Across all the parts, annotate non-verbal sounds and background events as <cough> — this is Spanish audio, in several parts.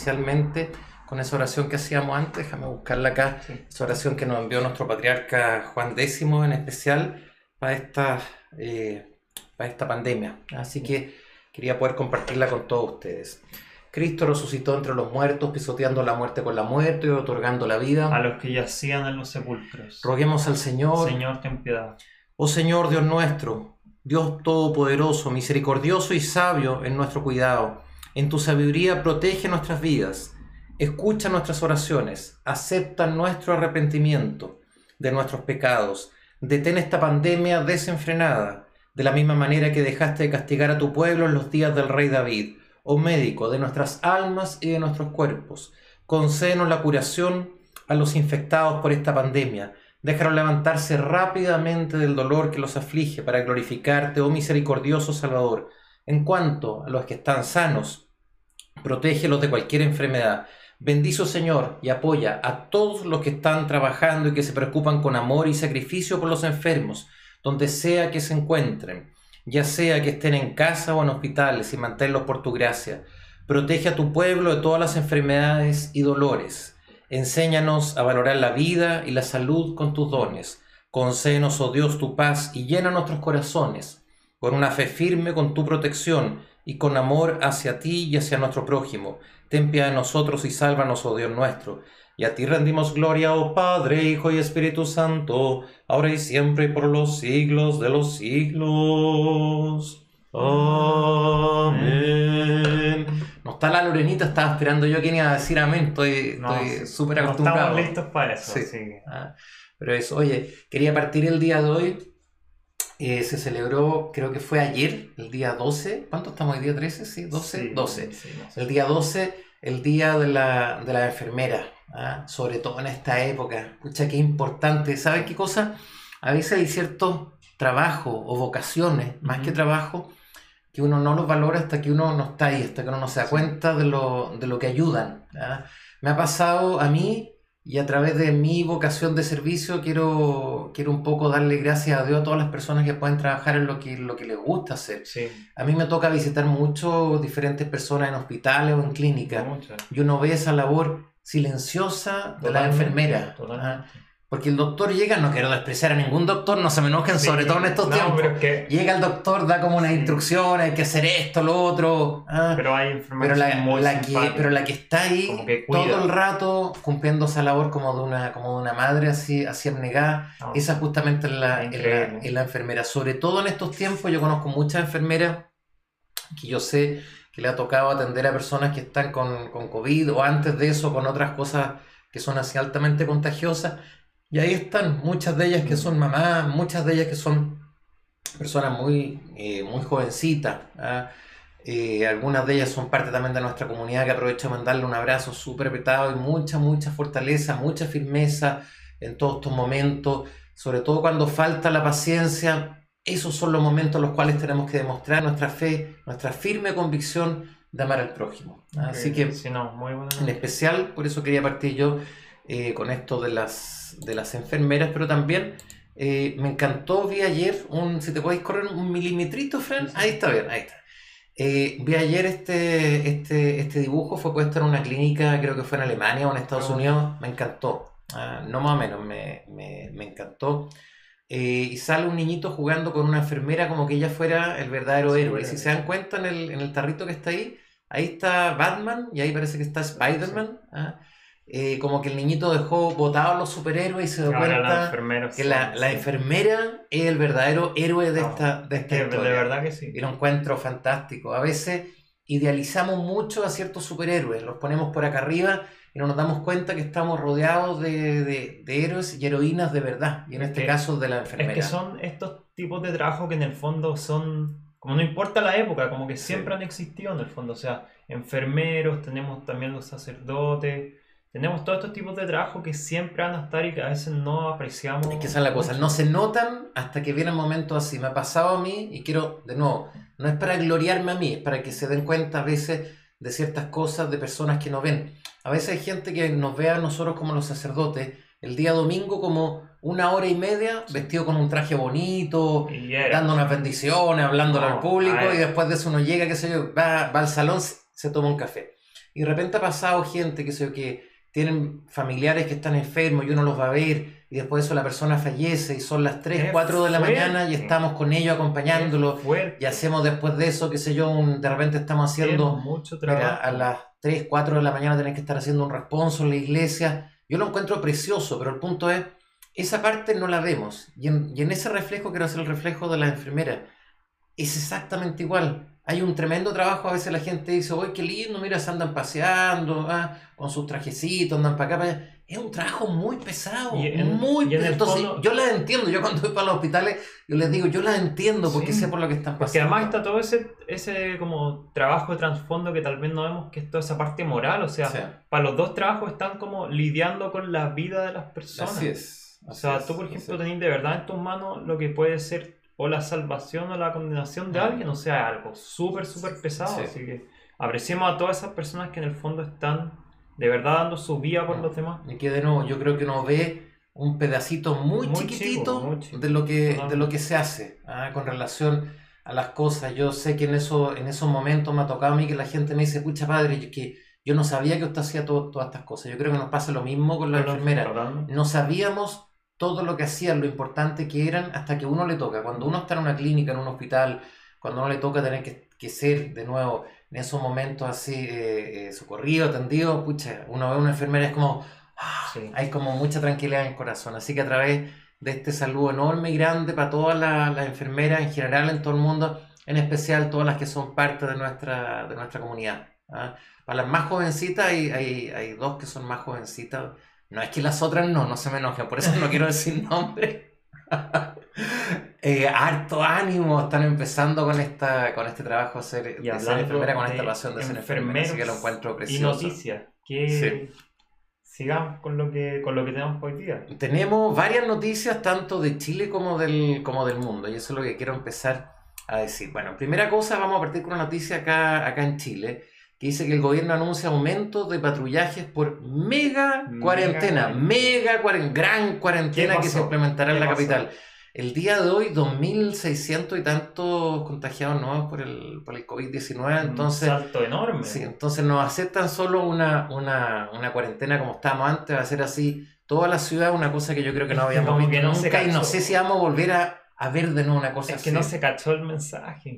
especialmente con esa oración que hacíamos antes, déjame buscarla acá, esa oración que nos envió nuestro patriarca Juan X en especial para esta, eh, para esta pandemia. Así que quería poder compartirla con todos ustedes. Cristo resucitó entre los muertos, pisoteando la muerte con la muerte y otorgando la vida. A los que yacían en los sepulcros. Roguemos al Señor. Señor, ten piedad. Oh Señor Dios nuestro, Dios Todopoderoso, misericordioso y sabio en nuestro cuidado, en tu sabiduría protege nuestras vidas, escucha nuestras oraciones, acepta nuestro arrepentimiento de nuestros pecados, detén esta pandemia desenfrenada, de la misma manera que dejaste de castigar a tu pueblo en los días del rey David oh médico de nuestras almas y de nuestros cuerpos, concédenos la curación a los infectados por esta pandemia. Déjalos levantarse rápidamente del dolor que los aflige para glorificarte, oh misericordioso Salvador. En cuanto a los que están sanos, protégelos de cualquier enfermedad. Bendizo Señor y apoya a todos los que están trabajando y que se preocupan con amor y sacrificio por los enfermos, donde sea que se encuentren ya sea que estén en casa o en hospitales, y manténlos por tu gracia. Protege a tu pueblo de todas las enfermedades y dolores. Enséñanos a valorar la vida y la salud con tus dones. Concédenos, oh Dios, tu paz y llena nuestros corazones con una fe firme con tu protección y con amor hacia ti y hacia nuestro prójimo. Ten piedad de nosotros y sálvanos, oh Dios nuestro y a ti rendimos gloria, oh Padre, Hijo y Espíritu Santo, ahora y siempre y por los siglos de los siglos. Amén. No está la Lorenita, estaba esperando yo quien iba a decir amén. Estoy súper acostumbrado. estamos listos para eso. Sí. Ah, pero eso, oye, quería partir el día de hoy. Eh, se celebró, creo que fue ayer, el día 12. ¿Cuánto estamos hoy? ¿Día 13? Sí, 12. 12. el día 12, el día de la, de la enfermera. ¿ah? sobre todo en esta época. Escucha, qué importante. ¿Sabes qué cosa? A veces hay ciertos trabajos o vocaciones, más que trabajo, que uno no los valora hasta que uno no está ahí, hasta que uno no se da cuenta de lo, de lo que ayudan. Me ha pasado a mí y a través de mi vocación de servicio quiero, quiero un poco darle gracias a Dios a todas las personas que pueden trabajar en lo que, lo que les gusta hacer. A mí me toca visitar mucho diferentes personas en hospitales o en clínicas. Y uno ve esa labor silenciosa de la enfermera. Porque el doctor llega, no quiero despreciar a ningún doctor, no se me enojen, sobre todo en estos tiempos. Llega el doctor, da como una instrucción, hay que hacer esto, lo otro. ¿ah? Pero hay enfermeras pero la, que, pero la que está ahí todo el rato cumpliendo esa labor como de una, como de una madre así, así abnegada, esa justamente es la, la, enfermera. Sobre todo en estos tiempos, yo conozco muchas enfermeras que yo sé que le ha tocado atender a personas que están con, con COVID o antes de eso con otras cosas que son así altamente contagiosas. Y ahí están muchas de ellas que son mamás, muchas de ellas que son personas muy, eh, muy jovencitas. ¿ah? Eh, algunas de ellas son parte también de nuestra comunidad que aprovecho a mandarle un abrazo súper apretado y mucha, mucha fortaleza, mucha firmeza en todos estos momentos, sobre todo cuando falta la paciencia esos son los momentos en los cuales tenemos que demostrar nuestra fe, nuestra firme convicción de amar al prójimo. Así que, en especial, por eso quería partir yo eh, con esto de las, de las enfermeras, pero también eh, me encantó, vi ayer, un, si te podéis correr un milimetrito, Fran, ahí está bien, ahí está. Eh, vi ayer este, este, este dibujo, fue puesto en una clínica, creo que fue en Alemania o en Estados Unidos, me encantó, ah, no más o menos, me, me, me encantó. Eh, y sale un niñito jugando con una enfermera como que ella fuera el verdadero héroe. Y si se dan cuenta en el, en el, tarrito que está ahí, ahí está Batman y ahí parece que está Spider-Man. ¿ah? Eh, como que el niñito dejó botados los superhéroes y se dio cuenta que la, la, enfermera es el verdadero héroe de esta, de esta historia. De verdad que sí. Y lo encuentro fantástico. A veces idealizamos mucho a ciertos superhéroes, los ponemos por acá arriba y no nos damos cuenta que estamos rodeados de, de, de héroes y heroínas de verdad, y en este caso de la enfermera. Es que son estos tipos de trabajo que en el fondo son, como no importa la época, como que siempre han existido en el fondo, o sea, enfermeros, tenemos también los sacerdotes, tenemos todos estos tipos de trabajo que siempre van a estar y que a veces no apreciamos. Es que esa es la cosa, no se notan hasta que vienen momentos así. Me ha pasado a mí y quiero, de nuevo, no es para gloriarme a mí, es para que se den cuenta a veces de ciertas cosas de personas que no ven. A veces hay gente que nos ve a nosotros como los sacerdotes el día domingo como una hora y media vestido con un traje bonito, dando unas bendiciones, hablándole al público y después de eso uno llega, qué sé yo, va, va al salón, se toma un café. Y de repente ha pasado gente que, sé, que tienen familiares que están enfermos y uno los va a ver y después eso la persona fallece y son las 3, 4 de la mañana y estamos con ellos acompañándolo y hacemos después de eso, qué sé yo, de repente estamos haciendo mucho a las 3, 4 de la mañana tenés que estar haciendo un responso en la iglesia. Yo lo encuentro precioso, pero el punto es, esa parte no la vemos. Y en, y en ese reflejo quiero hacer el reflejo de la enfermera. Es exactamente igual hay un tremendo trabajo, a veces la gente dice, uy, qué lindo, mira, se andan paseando, ah, con sus trajecitos, andan para acá, para allá. Es un trabajo muy pesado, muy pesado. Entonces, yo las entiendo, yo cuando voy para los hospitales, yo les digo, yo las entiendo porque sé por lo que están pasando. Porque además está todo ese, ese como trabajo de trasfondo que tal vez no vemos, que es toda esa parte moral, o sea, para los dos trabajos están como lidiando con la vida de las personas. Así es. o sea, tú, por ejemplo, tenés de verdad en tus manos lo que puede ser o la salvación o la condenación de alguien, o sea, algo súper, súper pesado. Así que apreciemos a todas esas personas que en el fondo están de verdad dando su vida por los demás. Y que de nuevo, yo creo que uno ve un pedacito muy, chiquitito de, lo que, de lo que se hace ¿ah? con relación a las cosas. Yo sé que en, eso, en esos momentos me ha tocado a mí que la gente me dice, pucha padre, yo, que yo no sabía que usted hacía todas estas cosas. Yo creo que nos pasa lo mismo con la enfermera. No sabíamos todo lo que hacían, lo importante que eran, hasta que uno le toca. Cuando uno está en una clínica, en un hospital, cuando uno le toca tener que, ser de nuevo en esos momentos así eh, eh, socorrido, atendido, pucha, uno ve a una enfermera es como, ah, hay como mucha tranquilidad en el corazón. Así que a través de este saludo enorme y grande para todas las enfermeras en general en todo el mundo, en especial todas las que son parte de nuestra, de nuestra comunidad. ¿ah? Para las más jovencitas hay, hay, hay dos que son más jovencitas no es que las otras no, no se me enojen, por eso no quiero decir <laughs> nombre. Eh, harto ánimo, están empezando con esta con este trabajo de ser, de ser enfermera, con esta pasión de ser enfermera, así que lo encuentro precioso. Y noticias, que sigamos con lo que con lo que tenemos hoy día. Tenemos varias noticias tanto de Chile como del, como del mundo, y eso es lo que quiero empezar a decir. Bueno, primera cosa, vamos a partir con una noticia acá, acá en Chile que dice que el gobierno anuncia aumento de patrullajes por mega, cuarentena, mega cuarentena, gran cuarentena que se implementará en la capital. El día de hoy, 2.600 y tantos contagiados nuevos por el, por el COVID-19. Entonces, Un salto enorme. Sí, entonces nos aceptan solo una, una, una, cuarentena como estábamos antes, va a ser así toda la ciudad, una cosa que yo creo que no habíamos visto nunca y no sé si vamos a volver a, a ver de nuevo una cosa así. Es que no se cachó el mensaje.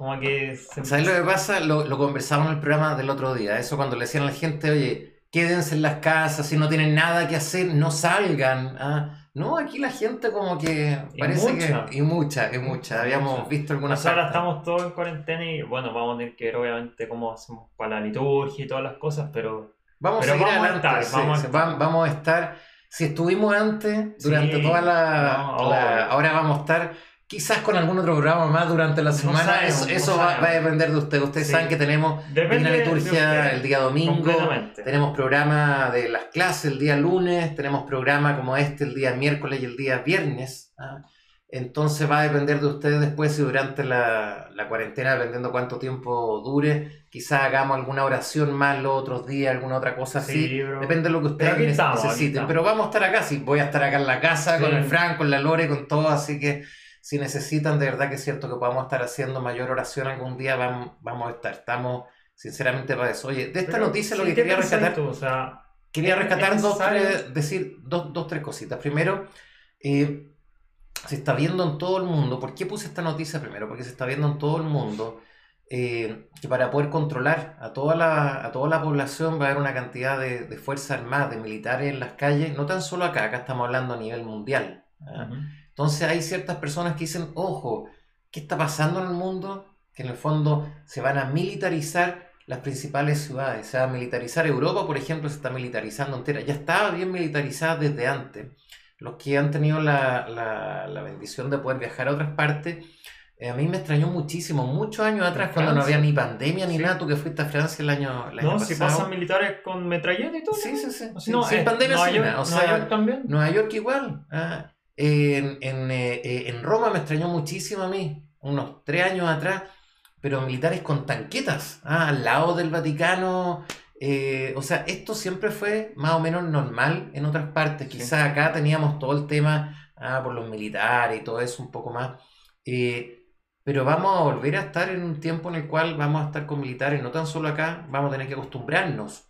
Como que... ¿Sabes lo que pasa? Lo, lo conversamos en el programa del otro día. Eso cuando le decían a la gente, oye, quédense en las casas, si no tienen nada que hacer, no salgan. ¿ah? No, aquí la gente como que parece que... Y mucha, y mucha. Habíamos visto algunas... ahora estamos todos en cuarentena y bueno, vamos a tener que ver obviamente cómo hacemos para la liturgia y todas las cosas, pero... Vamos a seguir adelante. vamos, a vamos, a estar... Si estuvimos antes, durante toda la, la... Ahora vamos a estar Quizás con algún otro programa más durante la semana. eso, va, a depender de ustedes. Ustedes saben que tenemos una liturgia el día domingo. Tenemos programa de las clases el día lunes. Tenemos programa como este el día miércoles y el día viernes. ¿ah? Entonces va a depender de ustedes después si durante la, cuarentena, dependiendo cuánto tiempo dure, quizás hagamos alguna oración más los otros días, alguna otra cosa así. Depende de lo que ustedes necesiten. Pero vamos a estar acá, sí. Voy a estar acá en la casa con el Frank, con la Lore, con todo. Así que si necesitan de verdad que es cierto que podamos estar haciendo mayor oración algún día, vamos, vamos a estar. Estamos sinceramente para eso. Oye, de esta noticia lo que quería rescatar, o sea, quería rescatar dos, tres, decir dos, dos, tres cositas. Primero, eh, se está viendo en todo el mundo, ¿por qué puse esta noticia primero? Porque se está viendo en todo el mundo eh, que para poder controlar a toda, la, a toda la población va a haber una cantidad de, de fuerzas armadas, de militares en las calles, no tan solo acá, acá estamos hablando a nivel mundial. ¿ah? Entonces hay ciertas personas que dicen, ojo, ¿qué está pasando en el mundo? Que en el fondo se van a militarizar las principales ciudades. Se va a militarizar Europa, por ejemplo, se está militarizando entera. Ya estaba bien militarizada desde antes. Los que han tenido la, la, bendición de poder viajar a otras partes, eh, a mí me extrañó muchísimo, muchos años atrás, cuando no había ni pandemia ni nada, tú que fuiste a Francia el año, el no, si pasan militares con metralleta y todo. Sí, sí, sí. sin pandemia, Nueva York, o sea, Nueva York también. Nueva York igual. Ah, en, eh, eh, en, Roma me extrañó muchísimo a mí, unos tres años atrás, pero militares con tanquetas, ah, al lado del Vaticano. Eh, o sea, esto siempre fue más o menos normal en otras partes. Quizás acá teníamos todo el tema ah, por los militares y todo eso un poco más. pero vamos a volver a estar en un tiempo en el cual vamos a estar con militares, no tan solo acá, vamos a tener que acostumbrarnos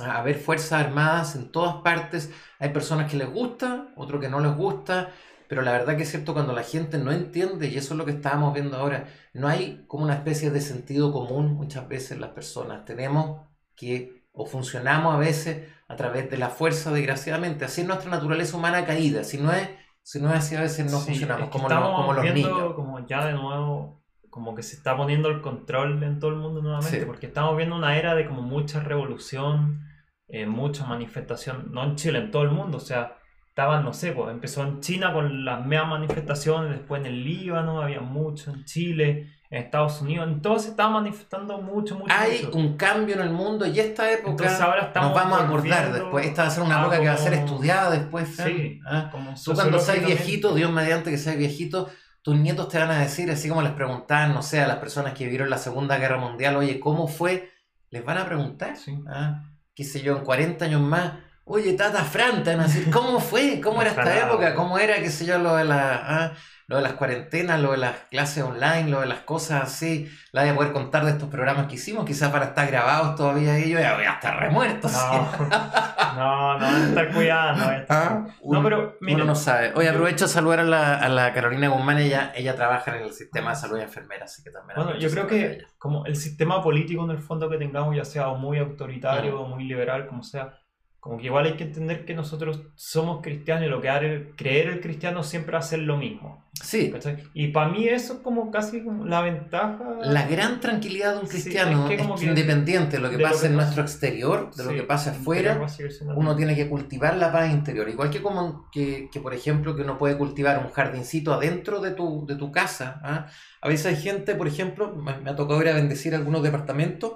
a ver fuerzas armadas en todas partes. Hay personas que les gusta, otros que no les gusta, pero la verdad que es cierto cuando la gente no entiende, y eso es lo que estábamos viendo ahora, no hay como una especie de sentido común muchas veces las personas. Tenemos que, o funcionamos a veces a través de la fuerza, desgraciadamente. Así es nuestra naturaleza humana caída. Si no es, si no es así, a veces no funcionamos como, como los niños. Como ya de nuevo, como que se está poniendo el control en todo el mundo nuevamente, porque estamos viendo una era de como mucha revolución, eh, mucha manifestación, no en Chile, en todo el mundo. O sea, estaban, no sé, pues empezó en China con las mismas manifestaciones, después en el Líbano, había mucho en Chile en Estados Unidos, entonces se estaba manifestando mucho, mucho. Hay un cambio en el mundo y esta época ahora nos vamos a acordar después. Esta va a ser una época que va a ser estudiada después. Sí, ¿ah? Tú cuando seas viejito, Dios mediante que seas viejito, tus nietos te van a decir, así como les preguntaban, no sé, a las personas que vivieron la Segunda Guerra Mundial, oye, ¿cómo fue? Les van a preguntar, sí. ¿ah? qué sé yo, en 40 años más. Oye, Tata Fran, te van a decir, ¿cómo fue? ¿Cómo <laughs> era esta época? ¿Cómo era, qué sé yo, lo de la... ¿ah? Lo de las cuarentenas, lo de las clases online, lo de las cosas así, la a poder contar de estos programas que hicimos, quizás para estar grabados todavía ellos, ya voy a estar remuerto. No, <laughs> no, no, estar cuidando. ¿Ah? no, pero uno no sabe. Oye, aprovecho a saludar a la, a la Carolina Guzmán, ella, ella trabaja en el sistema de salud y enfermera, así que también... Bueno, yo creo que como el sistema político en el fondo que tengamos, ya sea muy autoritario o muy liberal, como sea, como que igual hay que entender que nosotros somos cristianos y lo que haré creer el cristiano siempre hacer lo mismo. Sí. Y para mí eso es como casi la ventaja. La gran tranquilidad de un cristiano es que, independiente de lo que pasa en nuestro exterior, de lo que pasa afuera, uno tiene que cultivar la paz interior. Igual que como que, que, por ejemplo, que uno puede cultivar un jardincito adentro de tu, de tu casa. ¿ah? A veces hay gente, por ejemplo, me, me ha tocado ir a bendecir algunos departamentos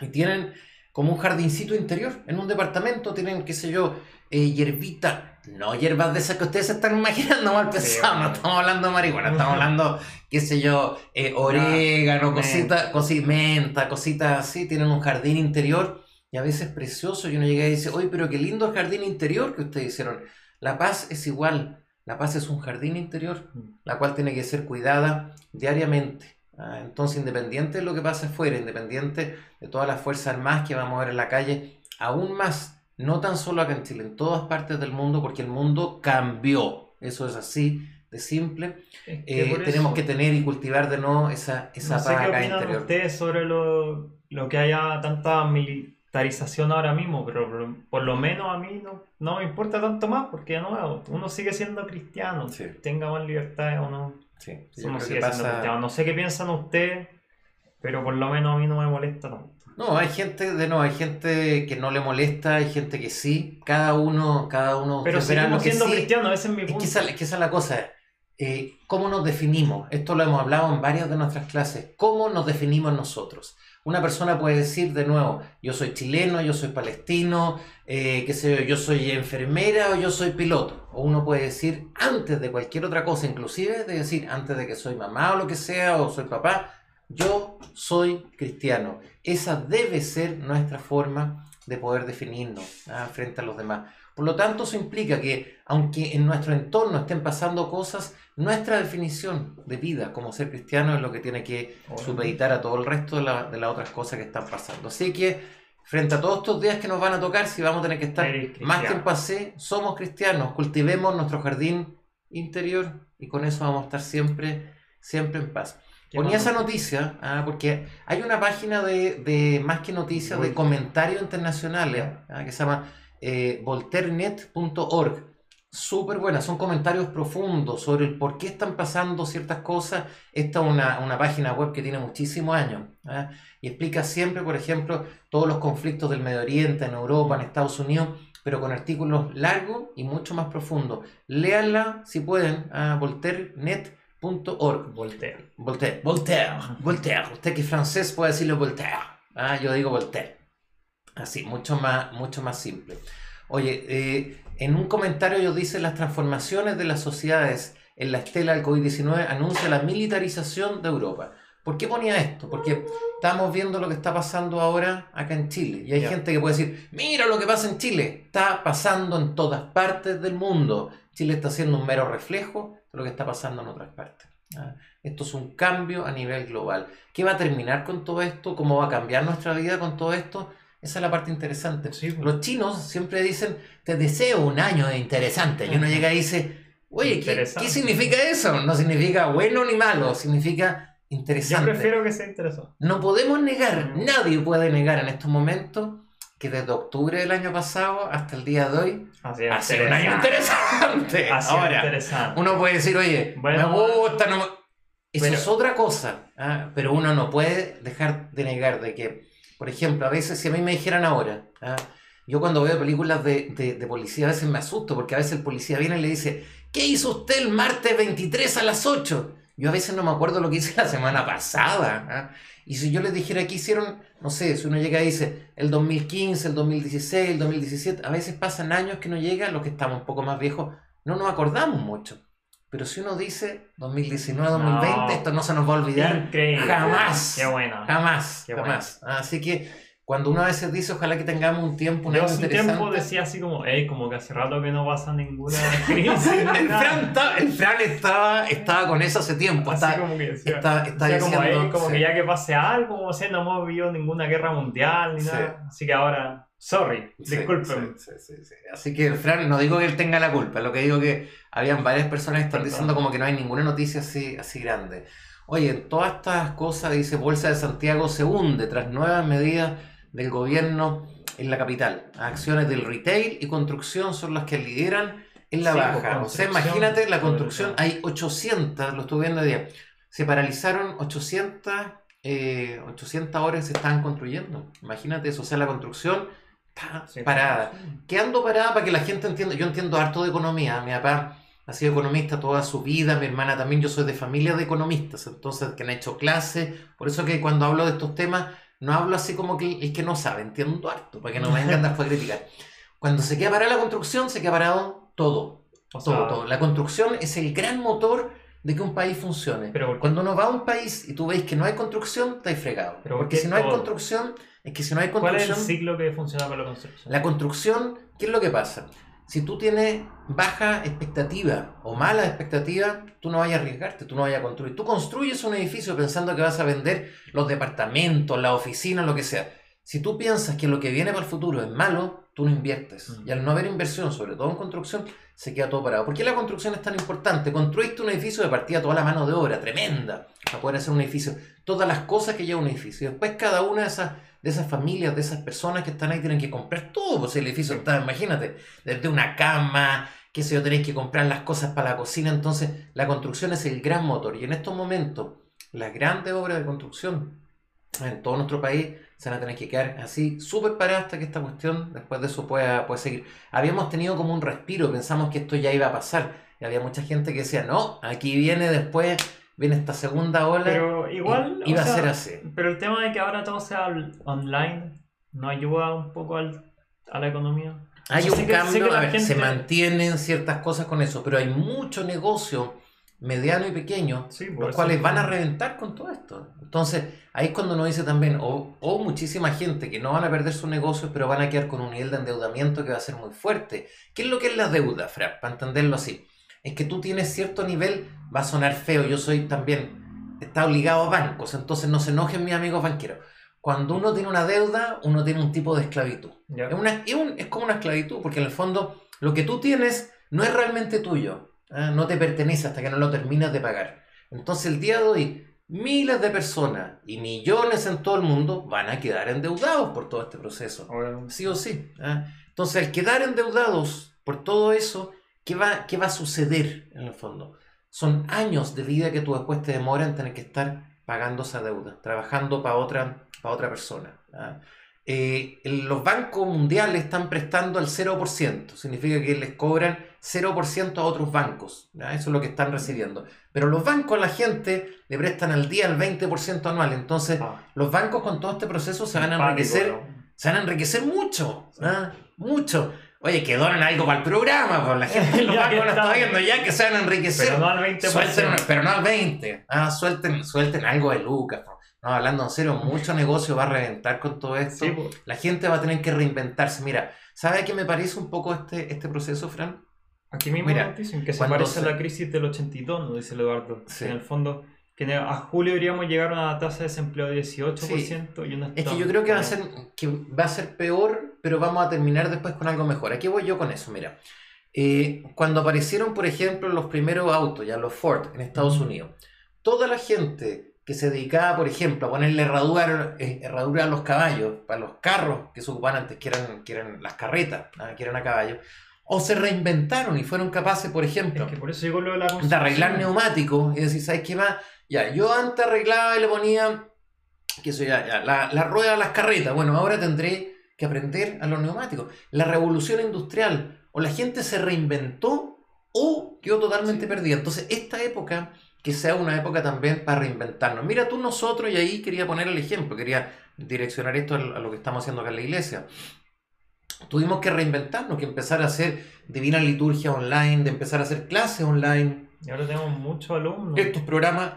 y tienen como un jardincito interior. En un departamento tienen, qué sé yo, eh, hierbita. No hierbas de esas que ustedes se están imaginando mal pensado. No estamos hablando de marihuana, estamos <laughs> hablando, qué sé yo, eh, orégano, cositas, menta, cositas así. Tienen un jardín interior y a veces precioso. Y uno llega y dice, oye, pero qué lindo el jardín interior que ustedes hicieron. La paz es igual. La paz es un jardín interior, mm. la cual tiene que ser cuidada diariamente. Ah, entonces, independiente de lo que pase afuera, independiente de todas las fuerzas armadas que vamos a ver en la calle, aún más, no tan solo acá en Chile, en todas partes del mundo, porque el mundo cambió. Eso es así de simple. Eh, tenemos que tener y cultivar de nuevo esa, esa no sé qué opinan ustedes sobre lo, lo, que haya tanta militarización ahora mismo, pero por, lo menos a mí no, no me importa tanto más, porque no, uno sigue siendo cristiano, tenga más libertades o no. Sí, No sé qué piensan ustedes, pero por lo menos a mí no me molesta tanto. No, hay gente, de no, hay gente que no le molesta, hay gente que sí, cada uno, cada uno. Pero seguimos siendo cristianos, ese es mi punto. Es que esa, es la cosa, eh, ¿cómo nos definimos? Esto lo hemos hablado en varias de nuestras clases, ¿cómo nos definimos nosotros? Una persona puede decir de nuevo, yo soy chileno, yo soy palestino, eh, qué sé yo, soy enfermera o yo soy piloto. O uno puede decir antes de cualquier otra cosa, inclusive de decir antes de que soy mamá o lo que sea, o soy papá, yo soy cristiano. Esa debe ser nuestra forma de poder definirnos ¿ah? frente a los demás. Por lo tanto, eso implica que, aunque en nuestro entorno estén pasando cosas, nuestra definición de vida como ser cristiano es lo que tiene que supeditar a todo el resto de, las otras cosas que están pasando. Así que, frente a todos estos días que nos van a tocar, si vamos a tener que estar más tiempo así, somos cristianos, cultivemos nuestro jardín interior y con eso vamos a estar siempre, siempre en paz. Ponía esa noticia, ah, porque hay una página de, más que noticias, de comentarios internacionales, ah, que se llama eh, volternet.org. Súper buena, son comentarios profundos sobre el por qué están pasando ciertas cosas. Esta es una, página web que tiene muchísimos años ¿ah? y explica siempre, por ejemplo, todos los conflictos del Medio Oriente, en Europa, en Estados Unidos, pero con artículos largos y mucho más profundos. Léanla si pueden a volternet.org. Voltaire. Voltaire. Voltaire. Voltaire. Usted que es francés puede decirlo Voltaire. ¿ah? Yo digo Voltaire. Así, mucho más, mucho más simple. Oye, eh, en un comentario ellos dicen las transformaciones de las sociedades en la estela del COVID-19 anuncia la militarización de Europa. ¿Por qué ponía esto? Porque estamos viendo lo que está pasando ahora acá en Chile. Y hay gente que puede decir, mira lo que pasa en Chile. Está pasando en todas partes del mundo. Chile está siendo un mero reflejo de lo que está pasando en otras partes. ¿ah? Esto es un cambio a nivel global. ¿Qué va a terminar con todo esto? ¿Cómo va a cambiar nuestra vida con todo esto? Esa es la parte interesante. Pues. Los chinos siempre dicen, te deseo un año interesante. Y uno llega y dice, oye, ¿qué, significa eso? No significa bueno ni malo, significa interesante. Yo prefiero que sea interesante. No podemos negar, mm. nadie puede negar en estos momentos que desde octubre del año pasado hasta el día de hoy ha sido un año interesante. Ahora, interesante. uno puede decir, oye, me gusta, no Eso es otra cosa, ¿ah? pero uno no puede dejar de negar de que por ejemplo, a veces si a mí me dijeran ahora, ¿ah? yo cuando veo películas de, de, policía a veces me asusto porque a veces el policía viene y le dice, ¿qué hizo usted el martes 23 a las 8? Yo a veces no me acuerdo lo que hice <laughs> la semana pasada. ¿ah? Y si yo les dijera que hicieron, no sé, si uno llega y dice el 2015, el 2016, el 2017, a veces pasan años que no llega, los que estamos un poco más viejos, no nos acordamos mucho. Pero si uno dice 2019, 2020, esto no se nos va a olvidar jamás. Qué bueno. Jamás, jamás. Así que cuando uno a veces dice ojalá que tengamos un tiempo, un Yo hace tiempo decía así como, hey, como que hace rato que no pasa ninguna <laughs> crisis. el, Fran el, Fran estaba, estaba con eso hace tiempo. Así como que decía, está, está como, como que ya que pase algo, como no hemos vivido ninguna guerra mundial ni nada. Así que ahora Sorry, disculpen. Así que Fran, no digo que él tenga la culpa, lo que digo que habían varias personas que están diciendo como que no hay ninguna noticia así, así grande. Oye, todas estas cosas, dice Bolsa de Santiago, se hunde tras nuevas medidas del gobierno en la capital. Acciones del retail y construcción son las que lideran en la baja. O sea, imagínate la construcción, hay 800, lo estuve viendo día, se paralizaron 800, 800 eh, horas se estaban construyendo. Imagínate eso, o sea, la construcción parada. Quedando parada para que la gente entienda. Yo entiendo harto de economía. Mi papá ha sido economista toda su vida, mi hermana también. Yo soy de familia de economistas, entonces que han hecho clases. Por eso que cuando hablo de estos temas, no hablo así como que el que no sabe. Entiendo harto, para que no me vengan <laughs> a criticar. Cuando se queda parada la construcción, se queda parado todo. todo, todo. La construcción es el gran motor de que un país funcione. Pero Cuando uno va a un país y tú ves que no hay construcción, está fregado. Pero porque si no hay construcción, es que si no hay construcción... ¿Cuál es el ciclo que funciona para la construcción? La construcción, ¿qué es lo que pasa? Si tú tienes baja expectativa o mala expectativa, tú no vayas a arriesgarte, tú no vayas a construir. Tú construyes un edificio pensando que vas a vender los departamentos, la oficina, lo que sea. Si tú piensas que lo que viene para el futuro es malo, tú no inviertes. Mm. Y al no haber inversión, sobre todo en construcción, se queda todo parado. ¿Por qué la construcción es tan importante? Construiste un edificio de partida toda la mano de obra, tremenda, para poder hacer un edificio. Todas las cosas que lleva un edificio. Después cada una de esas de esas familias, de esas personas que están ahí, tienen que comprar todo. Pues el edificio está, imagínate, desde una cama, qué sé yo, tenéis que comprar las cosas para la cocina. Entonces, la construcción es el gran motor. Y en estos momentos, las grandes obras de construcción en todo nuestro país se van a tener que quedar así súper paradas hasta que esta cuestión después de eso pueda, pueda seguir. Habíamos tenido como un respiro, pensamos que esto ya iba a pasar. Y había mucha gente que decía, no, aquí viene después viene esta segunda ola. Pero igual. Iba a ser así. Pero el tema de que ahora todo sea online no ayuda un poco al, a la economía. Hay un cambio, se mantienen ciertas cosas con eso, pero hay mucho negocio mediano y pequeño, los cuales van a reventar con todo esto. Entonces, ahí es cuando uno dice también, o, o, muchísima gente que no van a perder sus negocios, pero van a quedar con un nivel de endeudamiento que va a ser muy fuerte. ¿Qué es lo que es la deuda, Fra? Para entenderlo así es que tú tienes cierto nivel, va a sonar feo, yo soy también, está obligado a bancos, entonces no se enojen mis amigos banqueros. Cuando uno tiene una deuda, uno tiene un tipo de esclavitud. Es, una, es, como una esclavitud, porque en el fondo lo que tú tienes no es realmente tuyo, ¿eh? no te pertenece hasta que no lo terminas de pagar. Entonces el día de hoy, miles de personas y millones en todo el mundo van a quedar endeudados por todo este proceso. Sí o sí. ¿eh? Entonces al quedar endeudados por todo eso, ¿Qué va, ¿Qué va a suceder en el fondo? Son años de vida que tú después te demoras en tener que estar pagando esa deuda, trabajando para otra, para otra persona. Eh, los bancos mundiales están prestando al 0%, significa que les cobran 0% a otros bancos, eso es lo que están recibiendo. Pero los bancos a la gente le prestan al día el 20% anual, entonces ah. los bancos con todo este proceso se van a enriquecer, se van a enriquecer mucho, mucho. Oye, que donen algo para el programa, pues la gente <laughs> lo está viendo ya, que se van a enriquecer. Pero no al 20%. Suelten, pero no al 20%. Ah, suelten, suelten algo de lucas. No, hablando en serio, mucho negocio va a reventar con todo esto. La gente va a tener que reinventarse. Mira, ¿sabe qué me parece un poco este, este proceso, Fran? Aquí mismo dicen que se parece a la crisis del 82, ¿no? dice Eduardo. En el fondo, que a julio deberíamos llegar a una tasa de desempleo de 18% y una Es que yo creo que va, a ser, que va a ser peor, pero vamos a terminar después con algo mejor. Aquí voy yo con eso, mira. Eh, cuando aparecieron, por ejemplo, los primeros autos, ya los Ford en Estados Unidos, toda la gente que se dedicaba, por ejemplo, a ponerle herradura, eh, herradura a los caballos, para los carros que se ocupaban antes, que eran, que eran las carretas, que eran a caballo, o se reinventaron y fueron capaces, por ejemplo, por eso llegó lo de, la de arreglar neumáticos y decir, ¿sabes qué más? Ya, yo antes arreglaba y le ponía, que eso ya, ya la, la rueda a las carretas, bueno, ahora tendré que aprender a los neumáticos. La revolución industrial, o la gente se reinventó o quedó totalmente perdida. Entonces, esta época que sea una época también para reinventarnos. Mira tú nosotros, y ahí quería poner el ejemplo, quería direccionar esto a lo que estamos haciendo acá en la iglesia tuvimos que reinventarnos, que empezar a hacer divina liturgia online, de empezar a hacer clases online. Y ahora tenemos muchos alumnos. Estos programas,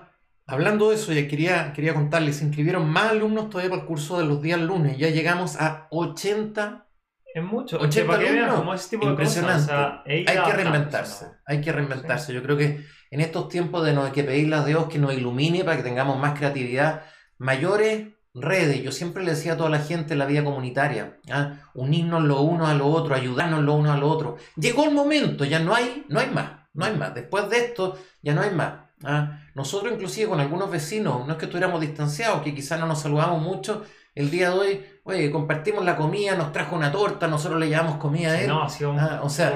hablando de eso, ya quería, quería contarles, se inscribieron más alumnos todavía para el curso de los días lunes. Ya llegamos a 80 es mucho. 80 alumnos. Impresionante. hay que reinventarse. Hay que reinventarse. Yo creo que en estos tiempos de no hay que pedirle a Dios que nos ilumine para que tengamos más creatividad, mayores redes. Yo siempre le decía a toda la gente en la vida comunitaria, ¿ah? unirnos lo uno a lo otro, ayudarnos lo uno a lo otro. Llegó el momento, ya no hay, no hay más, no hay más. Después de esto, ya no hay más. ¿ah? Nosotros inclusive con algunos vecinos, no es que estuviéramos distanciados, que quizás no nos saludamos mucho, el día de hoy, oye, compartimos la comida, nos trajo una torta, nosotros le llevamos comida a él. No, ¿ah? o sea,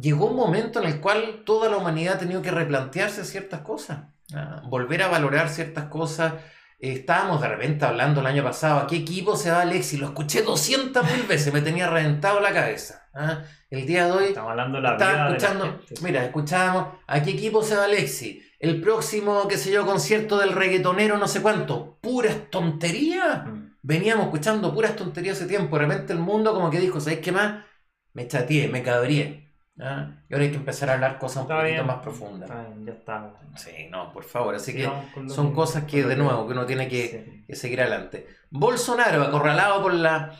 llegó un momento en el cual toda la humanidad ha tenido que replantearse ciertas cosas, volver a valorar ciertas cosas Estábamos de repente hablando el año pasado, ¿a qué equipo se va Alexi? Lo escuché 200 mil veces, me tenía reventado la cabeza. ¿ah? El día de hoy. Estamos hablando la vida escuchando, Mira, escuchábamos, ¿a qué equipo se va Alexi? El próximo, qué sé yo, concierto del reggaetonero, no sé cuánto. Puras tonterías. Mm. Veníamos escuchando puras tonterías hace tiempo. De repente el mundo, como que dijo, ¿sabes qué más? Me chateé, me cabrié. ¿Ah? Y ahora hay que empezar a hablar cosas un poquito más profundas. ya está. Sí, no, por favor. Así que son cosas que, de nuevo, que uno tiene que, seguir adelante. Bolsonaro, acorralado por la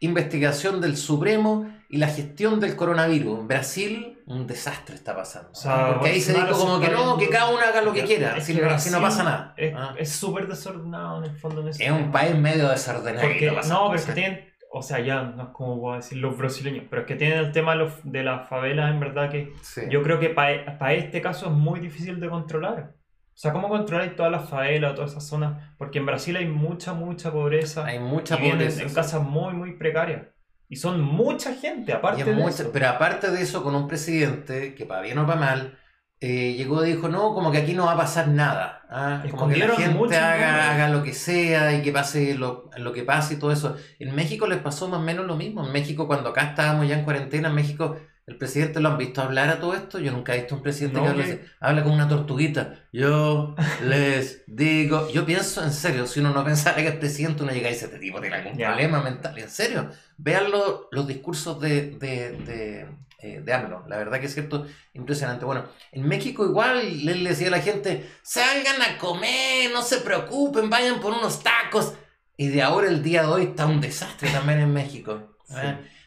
investigación del Supremo y la gestión del coronavirus. En Brasil, un desastre está pasando. Porque ahí se dijo como que no, que cada uno haga lo que quiera, así, no pasa nada. Es súper desordenado en el fondo. es un país medio desordenado. no, pero que tienen o sea, ya no es como voy a decir los brasileños, pero es que tienen el tema de las favelas, en verdad que yo creo que para este caso es muy difícil de controlar. O sea, ¿cómo controlar todas las favelas, todas esas zonas? Porque en Brasil hay mucha, mucha pobreza. Hay mucha pobreza. En casas muy, muy precarias. Y son mucha gente, aparte de eso. Pero aparte de eso, con un presidente que para bien o para mal, eh, llegó y dijo, no, como que aquí no va a pasar nada. ¿ah? Como que la gente haga, haga, lo que sea y que pase lo, lo, que pase y todo eso. En México les pasó más o menos lo mismo. En México, cuando acá estábamos ya en cuarentena, en México, el presidente lo han visto hablar a todo esto. Yo nunca he visto un presidente que habla como una tortuguita. Yo les digo, yo pienso en serio, si uno no pensara que el presidente uno llega y dice, este tipo tiene algún problema mental. En serio, vean los discursos de, de eh, de AMLO. La verdad que es cierto, impresionante. Bueno, en México igual le decía a la gente, salgan a comer, no se preocupen, vayan por unos tacos. Y de ahora el día de hoy está un desastre también en México.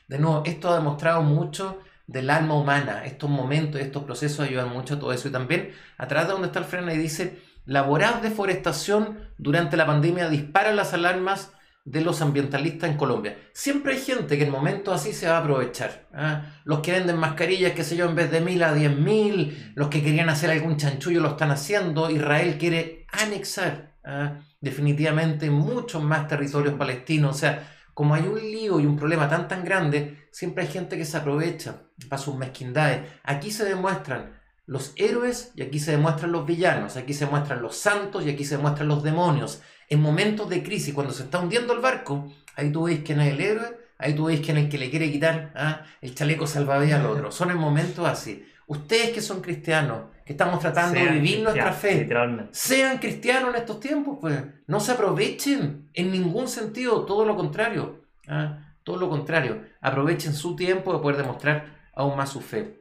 De nuevo, esto ha demostrado mucho del alma humana. Estos momentos, estos procesos ayudan mucho a todo eso. Y también, atrás de donde está el freno, y dice, la voraz deforestación durante la pandemia dispara las alarmas de los ambientalistas en Colombia. Siempre hay gente que en momentos así se va a aprovechar. ¿ah? Los que venden mascarillas, qué sé yo, en vez de mil a diez mil, los que querían hacer algún chanchullo lo están haciendo. Israel quiere anexar ¿ah? definitivamente muchos más territorios palestinos. O sea, como hay un lío y un problema tan tan grande, siempre hay gente que se aprovecha para sus mezquindades. Aquí se demuestran los héroes y aquí se demuestran los villanos, aquí se muestran los santos y aquí se muestran los demonios en momentos de crisis, cuando se está hundiendo el barco, ahí tú veis quién es el héroe, ahí tú veis quién es el que le quiere quitar ¿ah? el chaleco salvavidas al otro. Son en momentos así. Ustedes que son cristianos, que estamos tratando de vivir nuestra fe, sean cristianos en estos tiempos, pues no se aprovechen en ningún sentido, todo lo contrario. ¿ah? Todo lo contrario, aprovechen su tiempo de poder demostrar aún más su fe.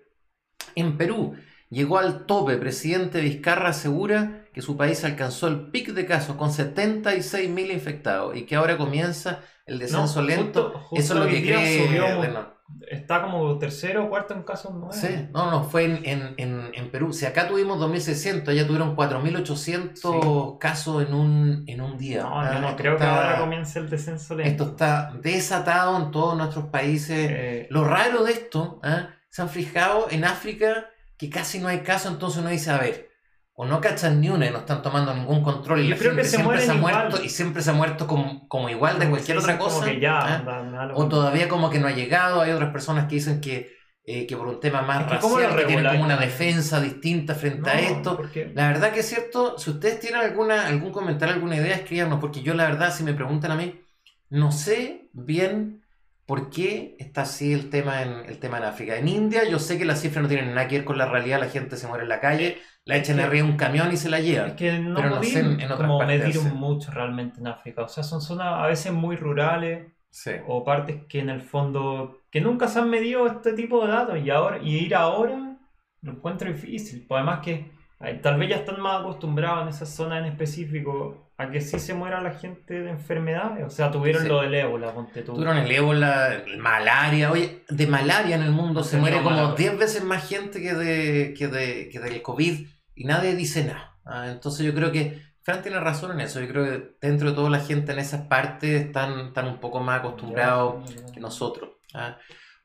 En Perú llegó al tope, presidente Vizcarra asegura que su país alcanzó el pic de casos con 76.000 infectados y que ahora comienza el descenso lento. Eso es lo que cree está como tercero o cuarto en casos nuevos. Sí, no, no, fue en, en, en, Perú. Si acá tuvimos 2.600, allá tuvieron 4.800 casos en un, en un día. No, yo ah, no creo que ahora comience el descenso lento. Esto está desatado en todos nuestros países. Eh, Lo raro de esto, ¿eh? se han fijado en África que casi no hay casos, entonces uno dice, a ver, o no cachan ni una y no están tomando ningún control. Y creo que se siempre se ha muerto y siempre se ha muerto como, como igual de cualquier otra cosa. ¿ah? o todavía como que no ha llegado. Hay otras personas que dicen que, eh, que por un tema más racial, que tienen como una defensa distinta frente a esto. La verdad que es cierto, si ustedes tienen alguna, algún comentario, alguna idea, escríbanos, porque yo la verdad, si me preguntan a mí, no sé bien ¿Por qué está así el tema, en, el tema en África? En India yo sé que las cifras no tienen nada que ver con la realidad, la gente se muere en la calle, la echan arriba un camión y se la llevan. Es que no pero no sé en, otras como medir mucho realmente en África. O sea, son zonas a veces muy rurales o partes que en el fondo que nunca se han medido este tipo de datos y ahora y ir ahora lo encuentro difícil. Pues además que tal vez ya están más acostumbrados en esas zonas en específico a que sí se muera la gente de enfermedades. O sea, tuvieron lo del ébola, ponte tú. Tuvieron el ébola, malaria. Oye, de malaria en el mundo se muere como 10 veces más gente que, de, que, de, que del COVID y nadie dice nada. Ah, entonces yo creo que Fran tiene razón en eso. Yo creo que dentro de toda la gente en esas partes están, están un poco más acostumbrados que nosotros. ¿ah?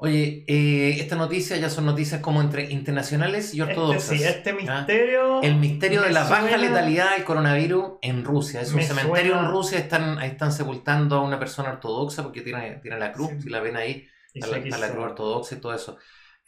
Oye, eh, esta noticia ya son noticias como entre internacionales y este ortodoxas. Este, sí, este misterio. El misterio de la baja letalidad del coronavirus en Rusia. Es un cementerio en Rusia, están, ahí están sepultando a una persona ortodoxa porque tiene, tiene la cruz, si la ven ahí, está la, cruz ortodoxa y todo eso.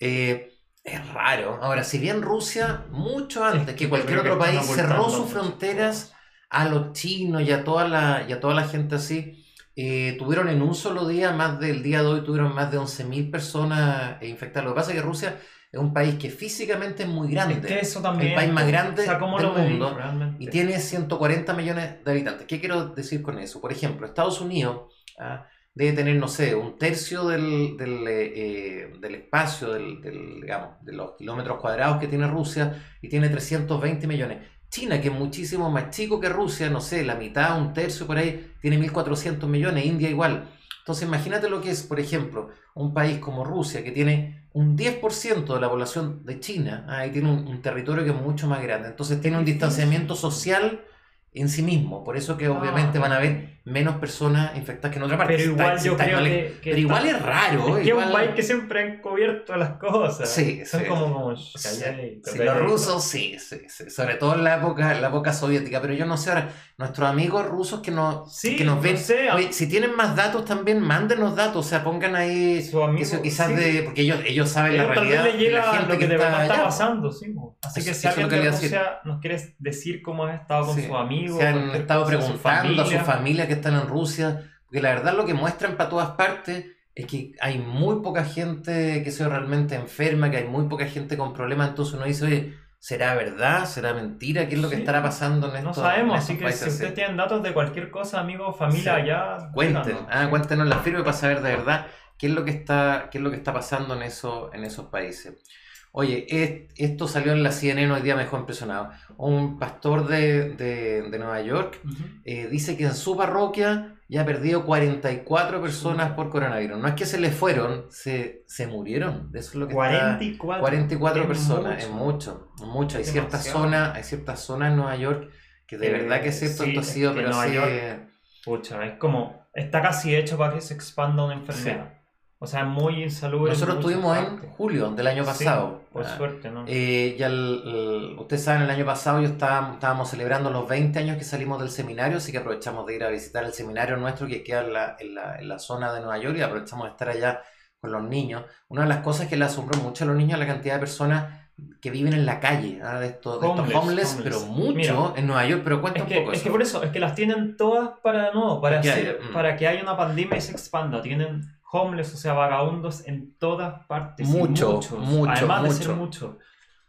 Eh, es raro. Ahora, si bien Rusia, mucho antes que cualquier otro país, cerró sus fronteras a los chinos y a toda la, y a toda la gente así eh, tuvieron en un solo día, más del día de hoy, tuvieron más de 11.000 personas infectadas. Lo que pasa es que Rusia es un país que físicamente es muy grande. Es eso también. El país más grande del mundo. Y tiene 140 millones de habitantes. ¿Qué quiero decir con eso? Por ejemplo, Estados Unidos ¿ah? debe tener, no sé, un tercio del, del, eh, del espacio, del, digamos, de los kilómetros cuadrados que tiene Rusia y tiene 320 millones. China, que es muchísimo más chico que Rusia, no sé, la mitad, un tercio por ahí, tiene 1.400 millones, India igual. Entonces imagínate lo que es, por ejemplo, un país como Rusia, que tiene un 10% de la población de China, ahí tiene un, territorio que es mucho más grande. Entonces tiene un distanciamiento social en sí mismo. Por eso que obviamente van a haber menos personas infectadas que en otra parte. Pero igual yo creo que, Pero igual es raro. Es que es un país que siempre han cubierto las cosas. Sí, Son como... Sí, los rusos sí, sí, Sobre todo en la época, la época soviética. Pero yo no sé ahora, nuestros amigos rusos que nos, que nos ven... si tienen más datos también, mándenos datos. O sea, pongan ahí... Su amigo, quizás de... Porque ellos, ellos saben la realidad. Tal vez le llega lo que, de verdad está, pasando. Sí, Así que si alguien de Rusia nos quiere decir cómo has estado con su amigo... Se han estado preguntando a su familia que están en Rusia, porque la verdad lo que muestran para todas partes es que hay muy poca gente que sea realmente enferma, que hay muy poca gente con problemas, entonces uno dice, oye, ¿será verdad? ¿Será mentira? ¿Qué es lo que estará pasando en estos No sabemos, así que si ustedes tienen datos de cualquier cosa, amigos, familia, ya... Cuenten, ah, cuéntenos la firme para saber de verdad qué es lo que está, qué es lo que está pasando en, eso, en esos países. Oye, esto salió en la CNN hoy día me dejó impresionado. Un pastor de, Nueva York eh, dice que en su parroquia ya ha perdido 44 personas por coronavirus. No es que se le fueron, se, se murieron. Eso es lo que 44, 44 personas, es mucho, mucho. Hay ciertas zonas, hay ciertas zonas en Nueva York que de verdad que es cierto, esto ha sido, pero Nueva York, pucha, es como, está casi hecho para que se expanda una enfermedad. O sea, muy insalubre. Nosotros estuvimos en julio del año pasado. por ah, suerte, ¿no? Eh, ya ustedes saben, el año pasado yo estaba, estábamos celebrando los 20 años que salimos del seminario, así que aprovechamos de ir a visitar el seminario nuestro que queda en la, en la, en la zona de Nueva York y aprovechamos de estar allá con los niños. Una de las cosas que le asombró mucho a los niños es la cantidad de personas que viven en la calle, ¿ah? de, estos, homeless, pero mucho en Nueva York, pero cuenta un poco Es que por eso, es que las tienen todas para, no, para, mm. para que haya una pandemia y se expanda. Tienen homeless, o sea, vagabundos en todas partes. Mucho, mucho, Además de ser mucho.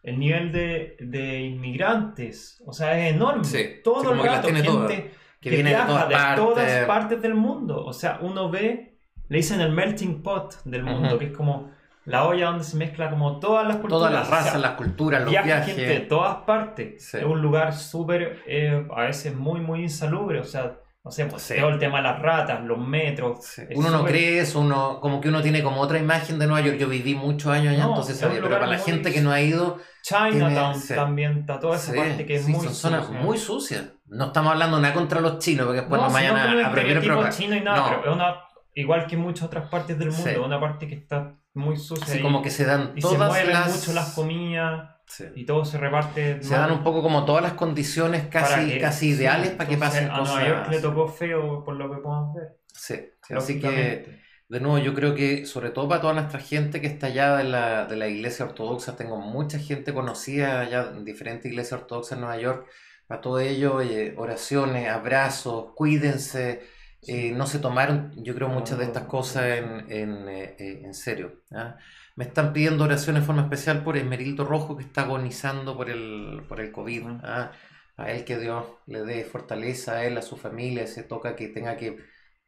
El nivel de, de inmigrantes, o sea, es enorme. Todo el rato, gente que, viene viaja de todas, partes del mundo. O sea, uno ve, le dicen el melting pot del mundo, que es como la olla donde se mezcla como todas las culturas. Todas las razas, las culturas, los viajes. gente de todas partes. Es un lugar súper, eh, a veces muy, muy insalubre. O sea, no sé, pues todo el tema de las ratas, los metros. Uno no cree eso, uno, como que uno tiene como otra imagen de Nueva York. Yo viví muchos años allá, entonces sabía, pero para la gente que no ha ido. Chinatown también, está toda esa parte que es muy son zonas muy sucias. No estamos hablando nada contra los chinos, porque después no, nos vayan a, a chino y nada, pero es una, igual que en muchas otras partes del mundo, una parte que está muy sucia. Así como que se dan y todas se mueven mucho las comidas. Y todo se reparte. Se dan un poco como todas las condiciones casi, casi ideales para que pasen a cosas. A Nueva York le tocó feo por lo que podemos ver. Sí, así que, de nuevo, yo creo que sobre todo para toda nuestra gente que está allá de la, de la iglesia ortodoxa, tengo mucha gente conocida allá en diferentes iglesias ortodoxas en Nueva York. Para todo ello, oraciones, abrazos, cuídense. Eh, no se tomaron, yo creo, muchas de estas cosas en, en, eh, en serio. ¿ah? Me están pidiendo oración en forma especial por Esmerildo Rojo que está agonizando por el, por el COVID. ¿ah? A él que Dios le dé fortaleza, a él, a su familia, se toca que tenga que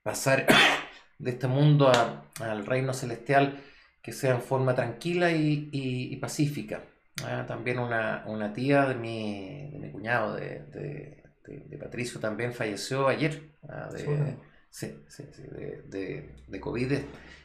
pasar <coughs> de este mundo al reino celestial, que sea en forma tranquila y, y, pacífica. ¿ah? También una, una, tía de mi, de mi cuñado, de, de, de, Patricio, también falleció ayer. De, sí, sí, sí, de, de, COVID.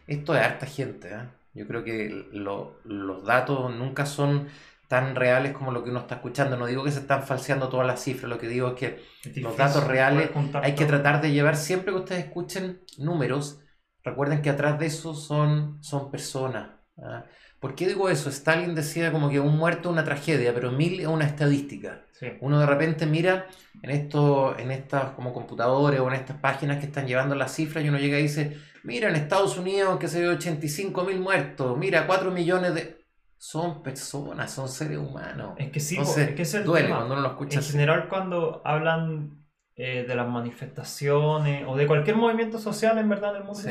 Esto es harta gente. ¿eh? Yo creo que los datos nunca son tan reales como lo que uno está escuchando. No digo que se están falseando todas las cifras, lo que digo es que los datos reales hay que tratar de llevar siempre que ustedes escuchen números. Recuerden que atrás de eso son, son personas. ¿ah? ¿Por qué digo eso? Stalin decía como que un muerto es una tragedia, pero mil es una estadística. Uno de repente mira en, esto, en estas como computadores o en estas páginas que están llevando las cifras y uno llega y dice, mira, en Estados Unidos que se ve 85 mil muertos, mira, 4 millones de... Son personas, son seres humanos. Es que sí, es que es el duele cuando uno lo escucha. En general cuando hablan eh, de las manifestaciones o de cualquier movimiento social en verdad en el mundo,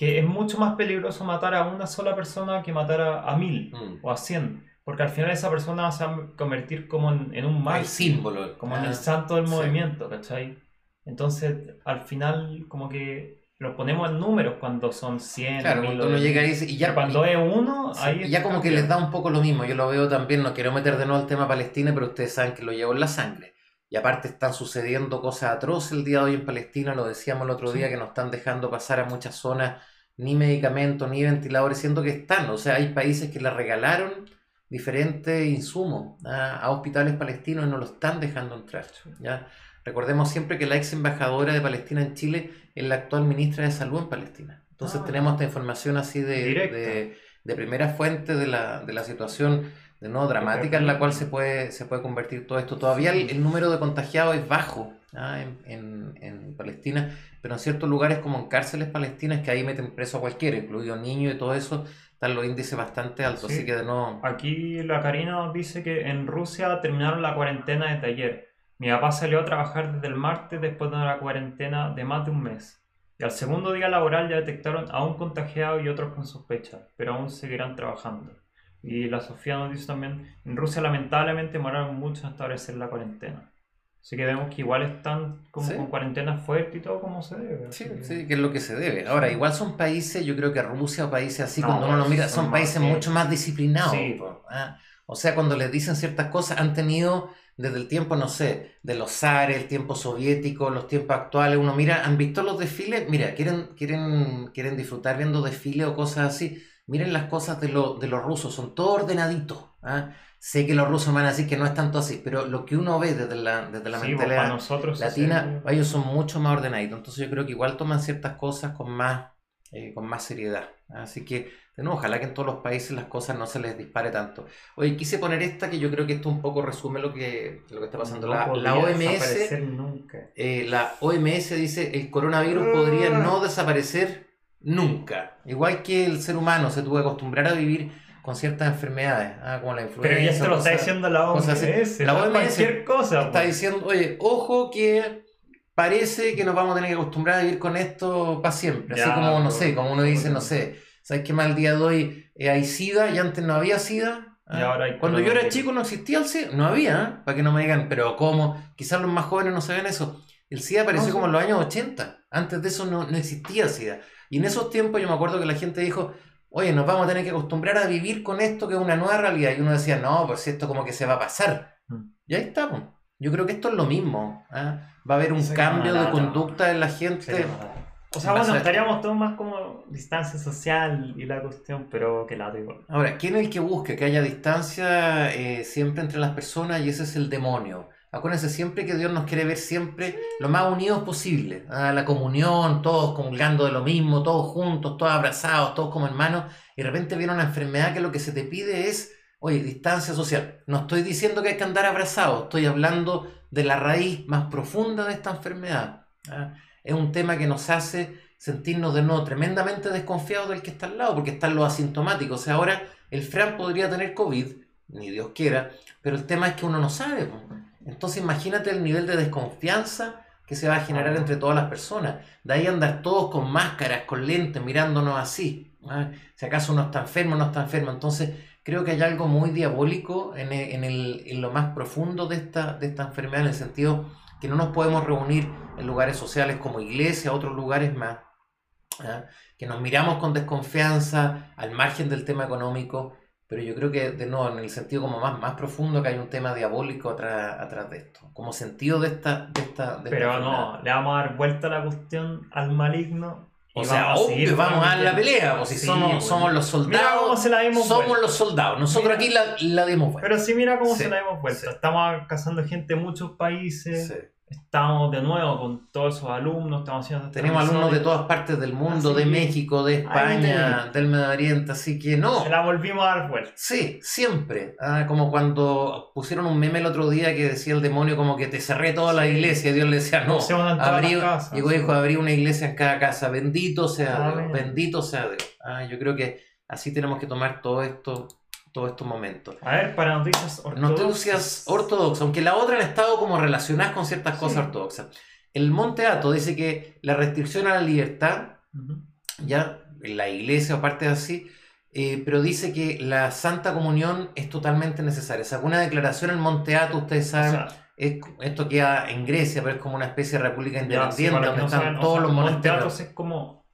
que es mucho más peligroso matar a una sola persona que matar a, mil mm. o a cien. Porque al final esa persona se va a convertir como en, un mal. símbolo. Como en el ah, santo del movimiento, ¿cachai? Entonces, al final, como que lo ponemos en números cuando son 100. Claro, cuando uno llega y, y ya. Cuando es uno, ahí. Ya como que les da un poco lo mismo. Yo lo veo también, no quiero meter de nuevo el tema Palestina, pero ustedes saben que lo llevo en la sangre. Y aparte están sucediendo cosas atroces el día de hoy en Palestina, lo decíamos el otro día, que nos están dejando pasar a muchas zonas ni medicamentos, ni ventiladores, siendo que están. O sea, hay países que le regalaron diferentes insumos a hospitales palestinos y no lo están dejando entrar. ¿ya? Recordemos siempre que la ex embajadora de Palestina en Chile es la actual ministra de Salud en Palestina. Entonces ah. tenemos esta información así de, de, primera fuente de la, de la situación de no dramática en la cual se puede, se puede convertir todo esto. Todavía el, número de contagiados es bajo en, en, en, Palestina, pero en ciertos lugares como en cárceles palestinas que ahí meten preso a cualquiera, incluido niños y todo eso, están los índices bastante altos, así que de nuevo... Aquí la Karina dice que en Rusia terminaron la cuarentena desde ayer. Mi papá salió a trabajar desde el martes después de una cuarentena de más de un mes. Y al segundo día laboral ya detectaron a un contagiado y otros con sospecha, pero aún seguirán trabajando. Y la Sofía nos dice también, en Rusia lamentablemente demoraron mucho en establecer la cuarentena. Así que vemos que igual están como con cuarentena fuerte y todo como se debe. Sí, sí, que es lo que se debe. Ahora, igual son países, yo creo que Rusia o países así, cuando uno lo mira, son, países mucho más disciplinados. ¿ah? O sea, cuando les dicen ciertas cosas, han tenido desde el tiempo, no sé, de los zares, el tiempo soviético, los tiempos actuales, uno mira, han visto los desfiles, mira, quieren, quieren, quieren disfrutar viendo desfiles o cosas así, miren las cosas de, de los rusos, son todo ordenaditos. ¿ah? Sé que los rusos van a decir que no es tanto así, pero lo que uno ve desde la, desde la pues, mentalidad nosotros latina, ellos son mucho más ordenaditos. Entonces yo creo que igual toman ciertas cosas con más, eh, con más seriedad. Así que, de nuevo, ojalá que en todos los países las cosas no se les dispare tanto. Oye, quise poner esta que yo creo que esto un poco resume lo que, lo que está pasando. la, la, OMS, eh, la OMS dice el coronavirus podría no desaparecer nunca. Igual que el ser humano se tuvo que acostumbrar a vivir con ciertas enfermedades, ah, como la influenza. Pero ya se lo está diciendo la OMS. La OMS cualquier cosa. Está diciendo, oye, ojo que parece que nos vamos a tener que acostumbrar a vivir con esto para siempre. Así como, no sé, como uno dice, no sé, ¿sabes qué mal día de hoy eh, hay SIDA y antes no había SIDA? Ah, Cuando yo era chico no existía el SIDA, no había, ¿eh? para que no me digan, pero ¿cómo? Quizás los más jóvenes no saben eso. El SIDA apareció como en los años 80, antes de eso no, no existía SIDA. Y en esos tiempos yo me acuerdo que la gente dijo, oye, nos vamos a tener que acostumbrar a vivir con esto que es una nueva realidad. Y uno decía, no, pues esto como que se va a pasar. Mm. Y ahí estamos. Yo creo que esto es lo mismo. ¿ah? Va a haber un cambio de conducta en la gente. O sea, bueno, estaríamos todos más como distancia social y la cuestión, pero que la digo. Ahora, ¿quién es el que busque que haya distancia eh, siempre entre las personas? Y ese es el demonio. Acuérdense siempre que Dios nos quiere ver siempre lo más unidos posible. La comunión, todos comulgando de lo mismo, todos juntos, todos abrazados, todos como hermanos. Y de repente viene una enfermedad que lo que se te pide es, oye, distancia social. No estoy diciendo que hay que andar abrazados, estoy hablando de la raíz más profunda de esta enfermedad. ¿ah? es un tema que nos hace sentirnos de nuevo tremendamente desconfiados del que está al lado, porque están los asintomáticos. O sea, ahora el Fran podría tener COVID, ni Dios quiera, pero el tema es que uno no sabe. Entonces imagínate el nivel de desconfianza que se va a generar entre todas las personas. De ahí andar todos con máscaras, con lentes, mirándonos así. Si acaso uno está enfermo, no está enfermo. Entonces creo que hay algo muy diabólico en, en, lo más profundo de esta, de esta enfermedad, en el sentido que no nos podemos reunir en lugares sociales como iglesia, otros lugares más, que nos miramos con desconfianza al margen del tema económico, pero yo creo que de nuevo en el sentido como más, más profundo que hay un tema diabólico atrás, atrás de esto, como sentido de esta... De esta pero no, le vamos a dar vuelta a la cuestión al maligno o sea, obvio, vamos a dar la pelea, pues, si somos, pues. somos los soldados. somos los soldados. Nosotros aquí la, la dimos vuelta. Pero sí, mira cómo se la dimos vuelta. Estamos cazando gente en muchos países. Estamos de nuevo con todos esos alumnos, estamos haciendo Tenemos alumnos de todas partes del mundo, de México, de España, del Medio Oriente, así que no. Se la volvimos a dar vuelta. Sí, siempre. Ah, como cuando pusieron un meme el otro día que decía el demonio como que te cerré toda la iglesia, y Dios le decía no. abrí, llegó dijo, abrí una iglesia en cada casa, bendito sea Dios, bendito sea Dios. Ah, yo creo que así tenemos que tomar todo esto todos estos momentos. A ver, para noticias ortodoxas. Noticias ortodoxas, aunque la otra han estado como relacionadas con ciertas cosas ortodoxas. El Monte Ato dice que la restricción a la libertad, ya en la iglesia o parte así, eh, pero dice que la Santa Comunión es totalmente necesaria. Sacó una declaración en Monte Ato, ustedes saben, esto queda en Grecia, pero es como una especie de república independiente donde están todos los monasterios. Monte es como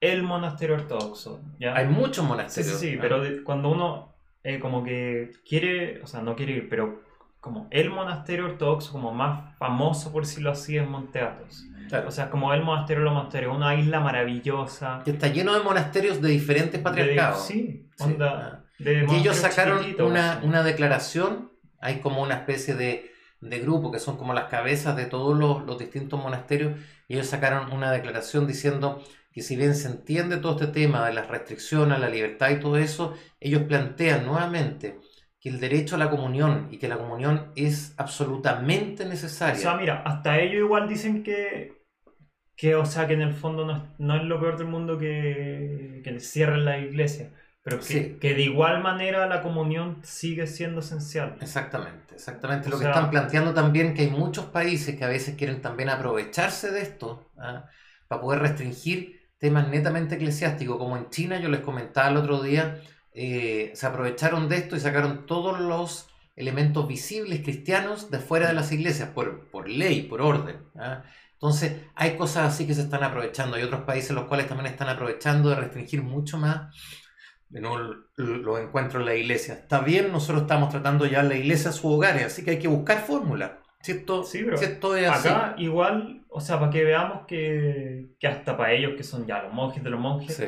el monasterio ortodoxo. Hay muchos monasterios. Sí, sí, pero cuando uno eh, como que quiere, o sea, no quiere ir, pero como el monasterio ortodoxo como más famoso, por decirlo así, es Monte Athos. O sea, como el monasterio de los monasterios, una isla maravillosa. Que está lleno de monasterios de diferentes patriarcados. sí, onda. y ellos sacaron una, una, declaración, hay como una especie de, de, grupo que son como las cabezas de todos los, los distintos monasterios, y ellos sacaron una declaración diciendo que si bien se entiende todo este tema de las restricciones a la libertad y todo eso, ellos plantean nuevamente que el derecho a la comunión y que la comunión es absolutamente necesaria. O sea, mira, hasta ellos igual dicen que, que o sea, que en el fondo no es, lo peor del mundo que, que cierren la iglesia. Pero que, que, de igual manera la comunión sigue siendo esencial. Exactamente, exactamente. lo que están planteando también que hay muchos países que a veces quieren también aprovecharse de esto ¿ah? para poder restringir temas netamente eclesiásticos, como en China, yo les comentaba el otro día, eh, se aprovecharon de esto y sacaron todos los elementos visibles cristianos de fuera de las iglesias, por, por ley, por orden. Entonces, hay cosas así que se están aprovechando. Hay otros países los cuales también están aprovechando de restringir mucho más no, los encuentros en la iglesia. Está bien, nosotros estamos tratando ya la iglesia a su hogar, así que hay que buscar fórmulas. ¿Cierto? Sí, pero acá igual, o sea, para que veamos que, que, hasta para ellos que son ya los monjes de los monjes,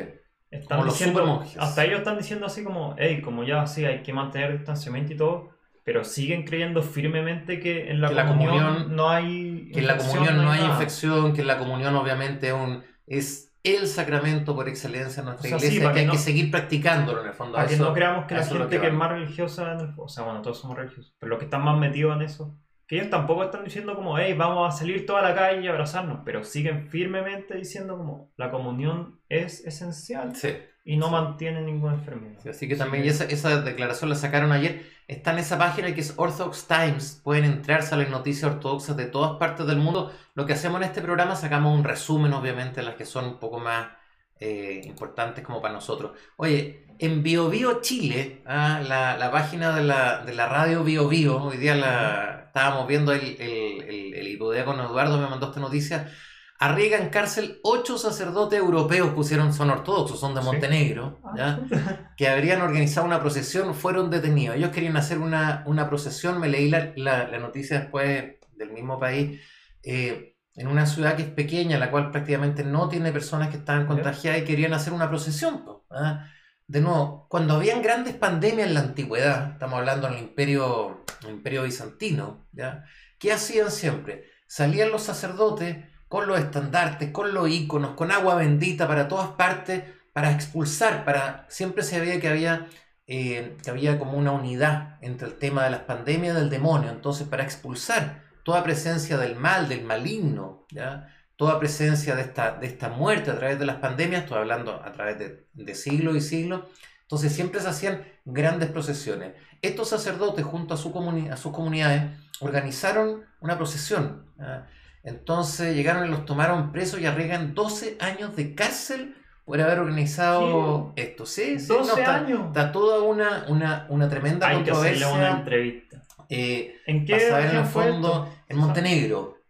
están diciendo, hasta ellos están diciendo así como, hey, como ya sí, hay que mantener distanciamiento y todo, pero siguen creyendo firmemente que en la, comunión, no hay que en la comunión no hay, infección, que en la comunión obviamente es, un, es el sacramento por excelencia en nuestra iglesia, que, hay que seguir practicándolo en el fondo. Para que no creamos que la gente que, es más religiosa, o sea, bueno, todos somos religiosos, pero los que están más metidos en eso, que ellos tampoco están diciendo como, hey, vamos a salir toda la calle y abrazarnos, pero siguen firmemente diciendo como, la comunión es esencial y no mantienen ninguna enfermedad. así que también esa, esa, declaración la sacaron ayer. Está en esa página que es Orthodox Times. Pueden entrar, salen noticias ortodoxas de todas partes del mundo. Lo que hacemos en este programa, sacamos un resumen, obviamente, las que son un poco más eh, importantes como para nosotros. Oye, en BioBio Chile, ah, la, la, página de la, de la radio BioBio, hoy día la estábamos viendo el, el, el, el con Eduardo, me mandó esta noticia, arriesga en cárcel ocho sacerdotes europeos, pusieron, son ortodoxos, son de Montenegro, ah, <laughs> que habrían organizado una procesión, fueron detenidos. Ellos querían hacer una, una procesión, me leí la, la, noticia después del mismo país, eh, en una ciudad que es pequeña, la cual prácticamente no tiene personas que estaban contagiadas y querían hacer una procesión. ¿ah? De nuevo, cuando habían grandes pandemias en la antigüedad, estamos hablando en el imperio, el imperio bizantino, ¿ya? ¿qué hacían siempre? Salían los sacerdotes, con los estandartes, con los iconos, con agua bendita para todas partes, para expulsar, para siempre se veía que había, eh, que había como una unidad entre el tema de las pandemias y del demonio, entonces para expulsar toda presencia del mal, del maligno, ¿ya? Toda presencia de esta, de esta muerte a través de las pandemias, estoy hablando a través de, de siglos y siglos, entonces siempre se hacían grandes procesiones. Estos sacerdotes junto a, su a sus comunidades organizaron una procesión. Entonces llegaron y los tomaron presos y arriesgan 12 años de cárcel por haber organizado esto. Sí, sí, 12 años. Está toda una, una, una tremenda Hay controversia. Que una entrevista. Eh, ¿En qué en el fondo, en Montenegro.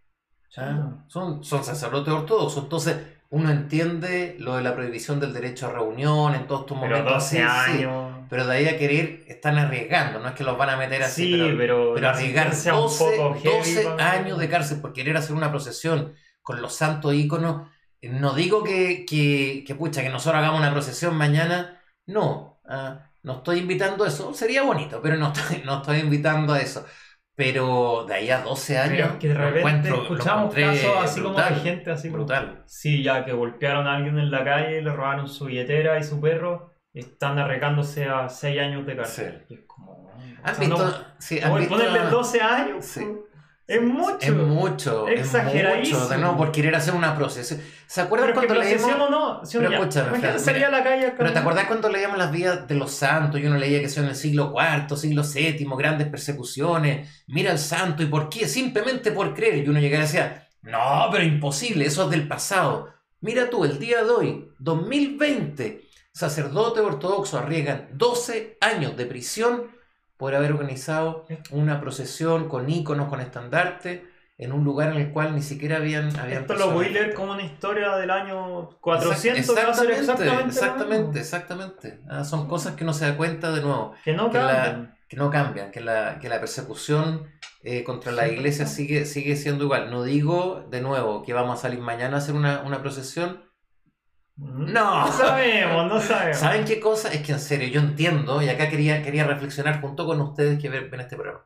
Son, son sacerdotes ortodoxos. Entonces, uno entiende lo de la prohibición del derecho a reunión en todos estos momentos. Pero 12 años. pero de ahí a querer, están arriesgando, no es que los van a meter así, pero, pero, arriesgar 12, años de cárcel por querer hacer una procesión con los santos íconos. No digo que, que, que pucha, que nosotros hagamos una procesión mañana, no, ah, no estoy invitando a eso, sería bonito, pero no estoy, <laughs> no estoy invitando a eso. Pero de ahí a 12 años. que de repente escuchamos casos así como de gente así. Brutal. Sí, ya que golpearon a alguien en la calle, le robaron su billetera y su perro, y están arreglándose a 6 años de cárcel. Y es como. ¿Han visto? sí, ¿han visto? ponerle 12 años. Sí. Es mucho. Es mucho. Exageradísimo. Es mucho, de nuevo, por querer hacer una procesión. ¿Se acuerdan cuando leíamos? o no? pero escúchame, <laughs> salía a la calle Pero ¿te acordás cuando leíamos las vidas de los santos? Y uno leía que son en el siglo IV, siglo VII, grandes persecuciones. Mira al santo, ¿y por qué? Simplemente por creer. Y uno llegaba y decía, no, pero imposible, eso es del pasado. Mira tú, el día de hoy, 2020, sacerdotes ortodoxos arriesgan 12 años de prisión por haber organizado una procesión con íconos, con estandarte, en un lugar en el cual ni siquiera habían... habían Esto lo voy a leer como una historia del año 400. Exactamente, exactamente, exactamente, exactamente. Ah, son cosas que uno se da cuenta de nuevo. Que no cambian. que no cambian, que la, que la persecución eh, contra la iglesia sigue, sigue siendo igual. No digo, de nuevo, que vamos a salir mañana a hacer una, una procesión, no. No sabemos, no sabemos. ¿Saben qué cosa? Es que en serio, yo entiendo, y acá quería, quería reflexionar junto con ustedes que ven, este programa.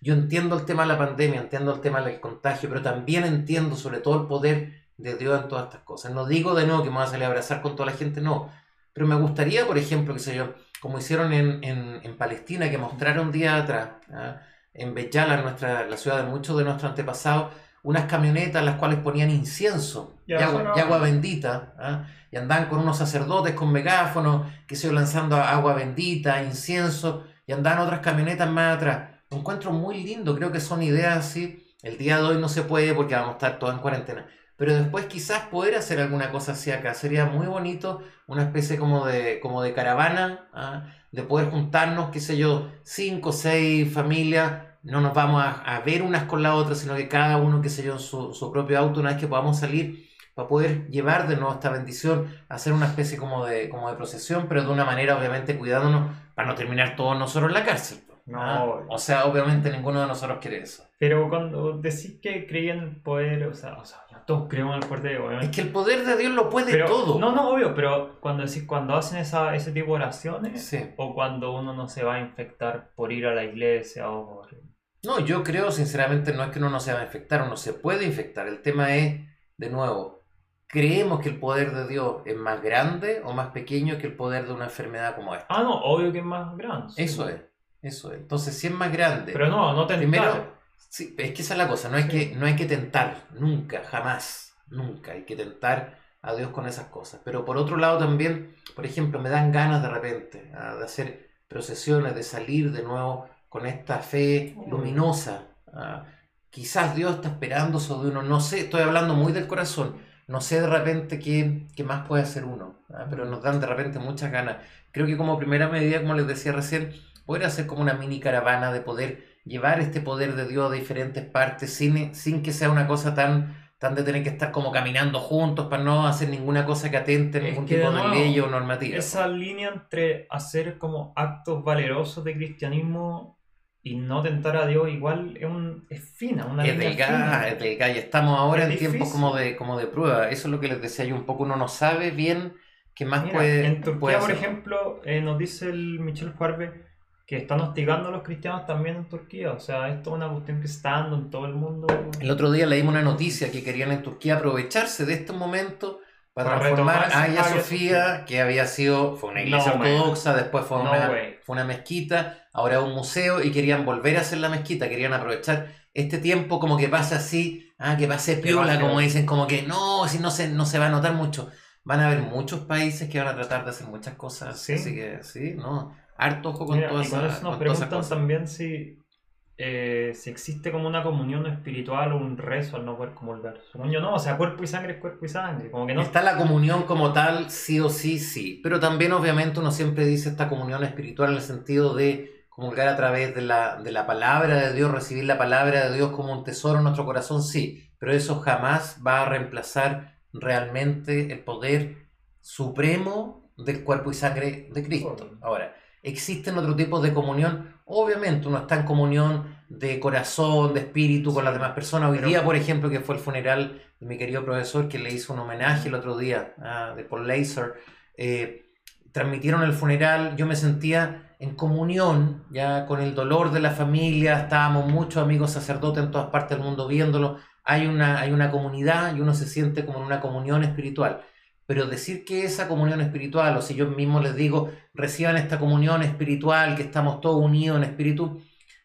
Yo entiendo el tema de la pandemia, entiendo el tema del contagio, pero también entiendo sobre todo el poder de Dios en todas estas cosas. No digo de nuevo que me voy a salir a abrazar con toda la gente, no. Pero me gustaría, por ejemplo, qué sé yo, como hicieron en, en, en Palestina, que mostraron día atrás, ¿ah? en Beyala, nuestra, la ciudad de muchos de nuestros antepasados, unas camionetas las cuales ponían incienso y, agua, bendita. ¿ah? Y andaban con unos sacerdotes con megáfonos que se lanzando agua bendita, incienso, y andaban otras camionetas más atrás. Lo encuentro muy lindo, creo que son ideas así. El día de hoy no se puede porque vamos a estar todos en cuarentena. Pero después quizás poder hacer alguna cosa así acá. Sería muy bonito, una especie como de, como de caravana, ¿ah? de poder juntarnos, qué sé yo, cinco seis familias. No nos vamos a, ver unas con la otra, sino que cada uno, qué sé yo, en su propio auto, una vez que podamos salir para poder llevar de nuevo esta bendición, hacer una especie como de, como de procesión, pero de una manera obviamente cuidándonos para no terminar todos nosotros en la cárcel. No, ¿ah? o sea, obviamente ninguno de nosotros quiere eso. Pero cuando decís que creían poder, o sea, o sea todos creemos en el poder de Dios, obviamente. Es que el poder de Dios lo puede todo. No, no, obvio, pero cuando decís, cuando hacen esa, ese tipo de oraciones, o cuando uno no se va a infectar por ir a la iglesia o por... No, yo creo sinceramente no es que uno no se va a infectar, uno se puede infectar. El tema es, de nuevo, creemos que el poder de Dios es más grande o más pequeño que el poder de una enfermedad como esta. Ah, no, obvio que es más grande. Eso es, eso es. Entonces, si es más grande. Pero no, no tentar. Primero, sí, es que esa es la cosa, no hay, que, no hay que tentar, nunca, jamás, nunca hay que tentar a Dios con esas cosas. Pero por otro lado también, por ejemplo, me dan ganas de repente ah, de hacer procesiones, de salir de nuevo con esta fe luminosa. Ah, quizás Dios está esperando sobre uno, no sé, estoy hablando muy del corazón no sé de repente qué, qué más puede hacer uno, ¿ah? pero nos dan de repente muchas ganas. Creo que como primera medida, como les decía recién, poder hacer como una mini caravana de poder llevar este poder de Dios a diferentes partes sin, sin que sea una cosa tan, tan de tener que estar como caminando juntos para no hacer ninguna cosa que atente ningún tipo de, ley o normativa. Esa línea entre hacer como actos valerosos de cristianismo y no tentar a Dios igual es, un, es fina, una es delgada, es delgada y estamos ahora en tiempos como de, como de prueba. Eso es lo que les decía yo, un poco uno no sabe bien qué más puede En Turquía, por ejemplo, eh, nos dice el Michel Farbe que están hostigando a los cristianos también en Turquía. O sea, esto es una cuestión que está dando en todo el mundo. El otro día leímos una noticia que querían en Turquía aprovecharse de este momento para, transformar a Hagia Sofía, que había sido, fue una iglesia ortodoxa, después fue, una, fue una mezquita, ahora un museo y querían volver a hacer la mezquita, querían aprovechar este tiempo como que pase así, ah, que pase piola, como dicen, como que no, si no se, no se va a notar mucho. Van a haber muchos países que van a tratar de hacer muchas cosas, ¿Sí? así que sí, ¿no? harto ojo con todas esas nos preguntan también si, eh, si existe como una comunión espiritual o un rezo al no poder comulgar. Según yo no, o sea, cuerpo y sangre es cuerpo y sangre. Como que no... Está la comunión como tal, sí o sí, sí. Pero también obviamente uno siempre dice esta comunión espiritual en el sentido de comulgar a través de la, de la palabra de Dios, recibir la palabra de Dios como un tesoro en nuestro corazón, sí. Pero eso jamás va a reemplazar realmente el poder supremo del cuerpo y sangre de Cristo. Ahora, existen otros tipos de comunión. Obviamente uno está en comunión de corazón, de espíritu con las demás personas. Hoy día, por ejemplo, que fue el funeral de mi querido profesor que le hizo un homenaje el otro día ah, de Paul Laser, eh, transmitieron el funeral, yo me sentía en comunión ya con el dolor de la familia, estábamos muchos amigos sacerdotes en todas partes del mundo viéndolo, hay una, hay una comunidad y uno se siente como en una comunión espiritual. Pero decir que esa comunión espiritual, o si yo mismo les digo, reciban esta comunión espiritual, que estamos todos unidos en espíritu,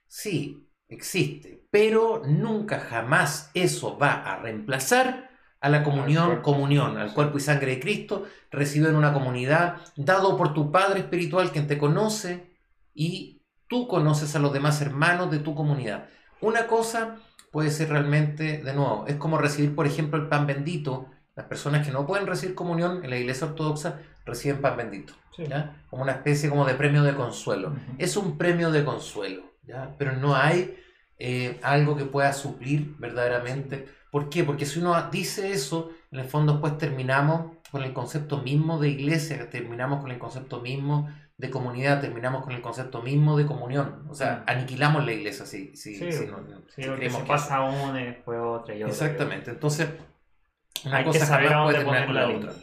sí, existe, pero nunca jamás eso va a reemplazar a la comunión, comunión, al cuerpo y sangre de Cristo, recibido en una comunidad, dado por tu Padre Espiritual quien te conoce y tú conoces a los demás hermanos de tu comunidad. Una cosa puede ser realmente, de nuevo, es como recibir, por ejemplo, el pan bendito las personas que no pueden recibir comunión en la iglesia ortodoxa reciben pan bendito, ¿ya? como una especie como de premio de consuelo. Es un premio de consuelo, ¿ya? pero no hay eh, algo que pueda suplir verdaderamente. ¿Por qué? Porque si uno dice eso, en el fondo después terminamos con el concepto mismo de iglesia, terminamos con el concepto mismo de comunidad, terminamos con el concepto mismo de comunión. O sea, aniquilamos la iglesia si, si, si, no, si pasa una y después otra y otra. Exactamente. Entonces, una cosa jamás puede terminar con la otra.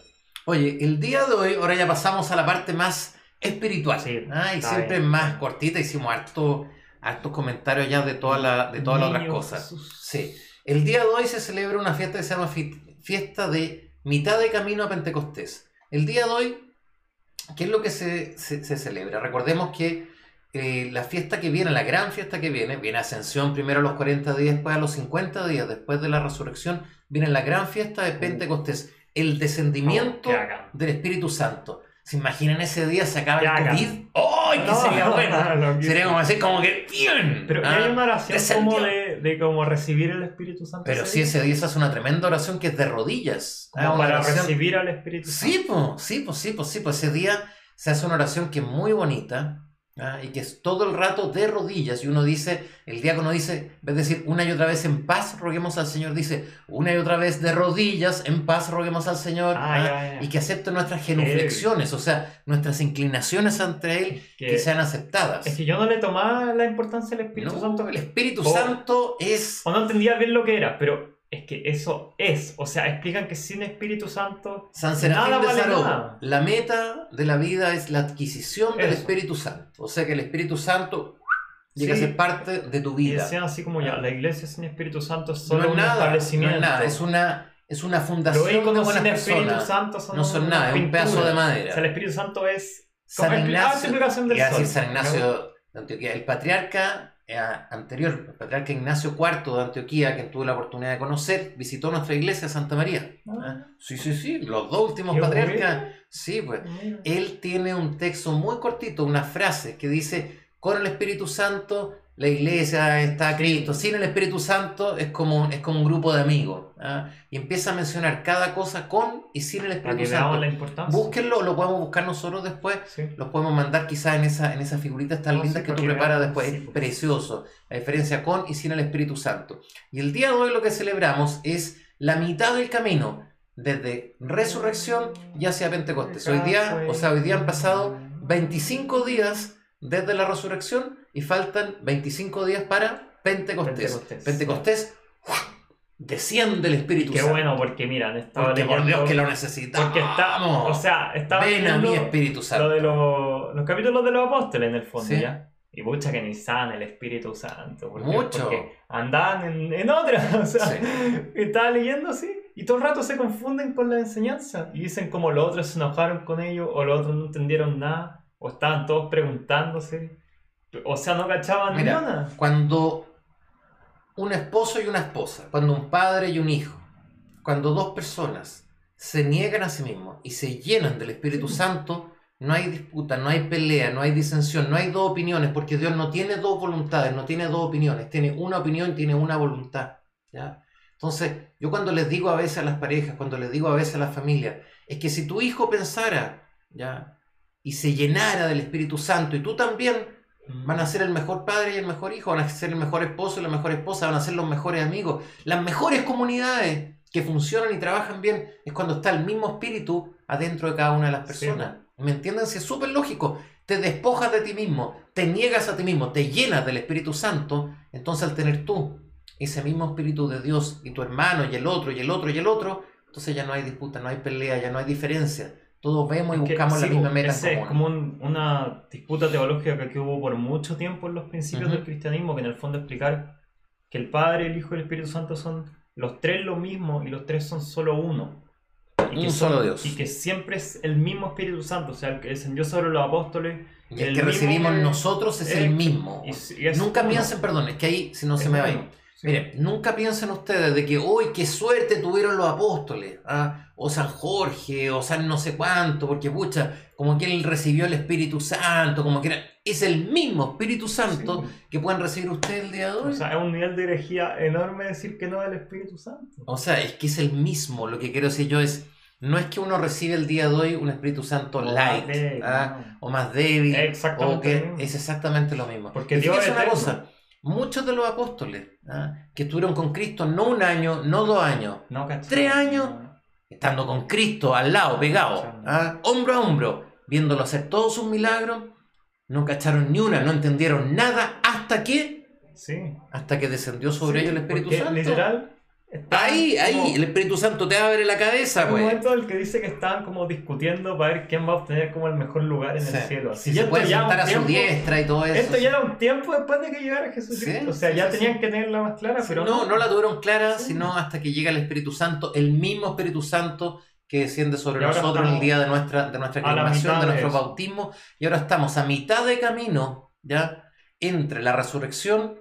Oye, el día de hoy, ahora ya pasamos a la parte más espiritual. Sí, ah, y siempre más cortita, hicimos hartos harto comentarios ya de, toda la, de todas las otras cosas. Sí. El día de hoy se celebra una fiesta que se llama fiesta de mitad de camino a Pentecostés. El día de hoy, ¿qué es lo que se, se, celebra? Recordemos que eh, la fiesta que viene, la gran fiesta que viene, viene Ascensión primero a los 40 días, después a los 50 días, después de la resurrección, viene la gran fiesta de Pentecostés, el descendimiento del Espíritu Santo. ¿Se imaginan ese día se acaba el COVID? ¡Ay, qué sería bueno! sería como así, como que ¡bien! Pero hay ah, una oración como de, de, como recibir el Espíritu Santo. Pero sí, ese día se hace una tremenda oración que es de rodillas. Ah, para recibir al Espíritu Santo. Sí, pues, sí, pues, sí, pues, sí, pues ese día se hace una oración que es muy bonita ¿ah? y que es todo el rato de rodillas. Y uno dice, el diácono dice, de decir una y otra vez en paz, roguemos al Señor, dice una y otra vez de rodillas, en paz, roguemos al Señor. Ah, ¿ah? Y que acepte nuestras genuflexiones, o sea, nuestras inclinaciones ante Él, que, sean aceptadas. Es que yo no le tomaba la importancia al Espíritu Santo. El Espíritu Santo es... O no entendía bien lo que era, pero es que eso es, o sea, explican que sin Espíritu Santo San Serafín de vale la meta de la vida es la adquisición del Espíritu Santo, o sea que el Espíritu Santo llega a ser parte de tu vida. Y sea así como ya, la iglesia sin Espíritu Santo es solo un establecimiento. No es nada, es una, es una fundación de buenas sin Espíritu Santo no son nada, es un pedazo de madera. O sea, el Espíritu Santo es San Ignacio, del San Ignacio de Antioquía, el patriarca anterior, el patriarca Ignacio IV de Antioquía, que tuve la oportunidad de conocer, visitó nuestra iglesia Santa María. Ah. ¿Ah? Sí, sí, sí, los dos últimos patriarcas. Sí, pues. Él tiene un texto muy cortito, una frase que dice, con el Espíritu Santo la iglesia está Cristo. Sin el Espíritu Santo es como, es como un grupo de amigos. ¿ah? Y empieza a mencionar cada cosa con y sin el Espíritu Santo. Búsquenlo, lo podemos buscar nosotros después. Los podemos mandar quizás en esa, en esa figurita tan linda que tú preparas después. es precioso. La diferencia con y sin el Espíritu Santo. Y el día de hoy lo que celebramos es la mitad del camino desde resurrección y hacia Pentecostés. Hoy día, o sea, hoy día han pasado 25 días desde la resurrección y faltan 25 días para Pentecostés. Pentecostés, desciende el Espíritu Qué bueno, porque mira, estado porque por Dios que lo necesitamos. Porque está, o sea, estaba Ven a mi Espíritu Santo. Lo de los, los capítulos de los apóstoles en el fondo, ¿ya? Y mucha que ni sana el Espíritu Santo. Porque, Mucho. Porque andaban en, en otra. <laughs> O sea, estaba leyendo así. Y todo el rato se confunden con la enseñanza. Y dicen como los otros se enojaron con ellos. O los otros no entendieron nada. O estaban todos preguntándose. O sea, no cachaban nada. Cuando un esposo y una esposa, cuando un padre y un hijo, cuando dos personas se niegan a sí mismos y se llenan del Espíritu <laughs> Santo, no hay disputa, no hay pelea, no hay disensión, no hay dos opiniones, porque Dios no tiene dos voluntades, no tiene dos opiniones, tiene una opinión, tiene una voluntad. ¿ya? Entonces, yo cuando les digo a veces a las parejas, cuando les digo a veces a las familias, es que si tu hijo pensara, ¿ya? y se llenara del Espíritu Santo, y tú también. Van a ser el mejor padre y el mejor hijo, van a ser el mejor esposo y la mejor esposa, van a ser los mejores amigos, las mejores comunidades que funcionan y trabajan bien, es cuando está el mismo espíritu adentro de cada una de las personas. ¿Me entienden? Si es súper lógico. Te despojas de ti mismo, te niegas a ti mismo, te llenas del Espíritu Santo. Entonces al tener tú ese mismo Espíritu de Dios y tu hermano y el otro y el otro y el otro, entonces ya no hay disputa, no hay pelea, ya no hay diferencia. Todos vemos y buscamos la misma meta. es como una disputa teológica que hubo por mucho tiempo en los principios del cristianismo, que en el fondo explicar que el Padre, el Hijo y el Espíritu Santo son los tres lo mismo y los tres son solo uno. Y un solo Dios. Y que siempre es el mismo Espíritu Santo, o sea, el que descendió sobre los apóstoles. Y el, que recibimos nosotros es, el mismo. nunca piensen, perdón, es que ahí, si no se me va. Miren, nunca piensen ustedes de que, uy, qué suerte tuvieron los apóstoles, ¿ah? o San Jorge, o San no sé cuánto, porque pucha, como que él recibió el Espíritu Santo, como que era, es el mismo Espíritu Santo que pueden recibir ustedes el día de hoy. O sea, es un nivel de herejía enorme decir que no es el Espíritu Santo. O sea, es que es el mismo, lo que quiero decir yo es, no es que uno recibe el día de hoy un Espíritu Santo light, ¿ah? o más débil, o que es exactamente lo mismo. Porque Dios es una cosa Muchos de los apóstoles ¿ah? que estuvieron con Cristo no un año, no dos años, tres años, estando con Cristo al lado, pegado, ¿ah? hombro a hombro, viéndolo hacer todos sus milagros, no cacharon ni una, no entendieron nada hasta que, sí. hasta que descendió sobre ellos el Espíritu Santo. Literal, ahí, ahí, el Espíritu Santo te va a ver en la cabeza, güey. Un momento en el que dice que estaban como discutiendo para ver quién va a obtener como el mejor lugar en el cielo. Si se puede sentar a su diestra y todo eso. Esto ya era un tiempo después de que llegara Jesucristo. o sea, ya tenían que tenerla más clara, pero no. No, la tuvieron clara, sino hasta que llega el Espíritu Santo, el mismo Espíritu Santo que desciende sobre nosotros en el día de nuestra, de nuestra de nuestro bautismo. Y ahora estamos a mitad de camino, ¿ya? Entre la resurrección.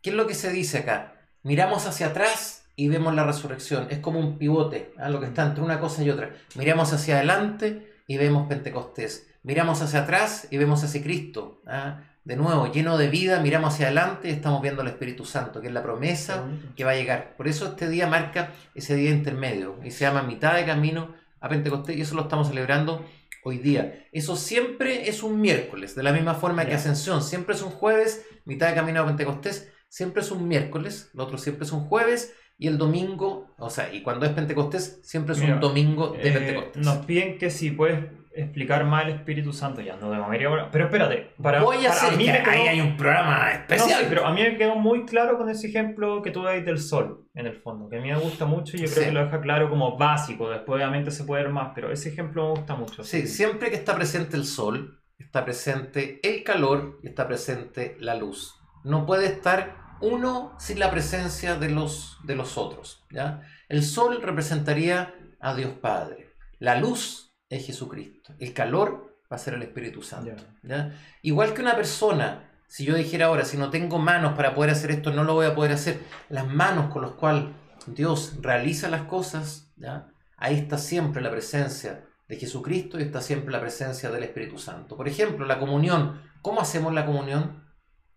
¿Qué es lo que se dice acá? Miramos hacia atrás y vemos la resurrección. Es como un pivote, a lo que está entre una cosa y otra. Miramos hacia adelante y vemos Pentecostés. Miramos hacia atrás y vemos hacia Cristo. ¿ah? De nuevo, lleno de vida, miramos hacia adelante y estamos viendo el Espíritu Santo, que es la promesa que va a llegar. Por eso este día marca ese día intermedio y se llama mitad de camino a Pentecostés y eso lo estamos celebrando hoy día. Eso siempre es un miércoles, de la misma forma que Ascensión, siempre es un jueves, mitad de camino a Pentecostés, siempre es un miércoles, lo otro siempre es un jueves y el domingo, o sea, y cuando es Pentecostés, siempre es un domingo de eh, Pentecostés. Nos piden que si puedes explicar más el Espíritu Santo, ya no de media Pero espérate, para, Voy a hacer, mí ahí hay un programa especial. pero a mí me quedó muy claro con ese ejemplo que tú dais del sol, en el fondo, que a mí me gusta mucho y yo creo que lo deja claro como básico. Después, obviamente, se puede ver más, pero ese ejemplo me gusta mucho. Sí, siempre que está presente el sol, está presente el calor y está presente la luz. No puede estar uno sin la presencia de los, de los otros. ¿ya? El sol representaría a Dios Padre. La luz es Jesucristo. El calor va a ser el Espíritu Santo. ¿ya? Igual que una persona, si yo dijera ahora, si no tengo manos para poder hacer esto, no lo voy a poder hacer. Las manos con las cuales Dios realiza las cosas, ¿ya? ahí está siempre la presencia de Jesucristo y está siempre la presencia del Espíritu Santo. Por ejemplo, la comunión. ¿Cómo hacemos la comunión?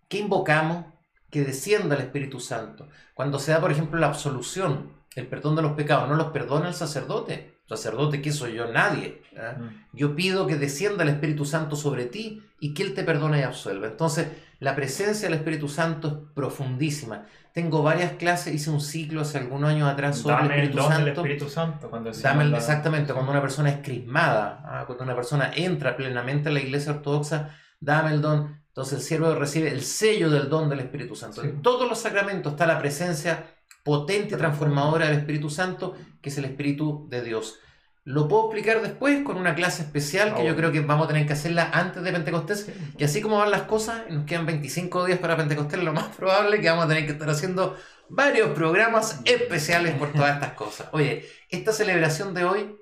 ¿Qué invocamos? Que descienda el Espíritu Santo. Cuando se da, por ejemplo, la absolución, el perdón de los pecados, no los perdona el sacerdote. sacerdote, ¿qué soy yo? Nadie. ¿ah? Mm. Yo pido que descienda el Espíritu Santo sobre ti y que Él te perdone y absuelva. Entonces, la presencia del Espíritu Santo es profundísima. Tengo varias clases, hice un ciclo hace algunos años atrás sobre el Espíritu Santo. Espíritu Santo cuando Exactamente, cuando una persona es crismada, ¿ah? cuando una persona entra plenamente a la iglesia ortodoxa, dame el don. Entonces el siervo recibe el sello del don del Espíritu Santo. En todos los sacramentos está la presencia potente y transformadora del Espíritu Santo, que es el Espíritu de Dios. Lo puedo explicar después con una clase especial que yo creo que vamos a tener que hacerla antes de Pentecostés. Que así como van las cosas, nos quedan 25 días para Pentecostés, lo más probable es que vamos a tener que estar haciendo varios programas especiales por todas estas cosas. Oye, esta celebración de hoy,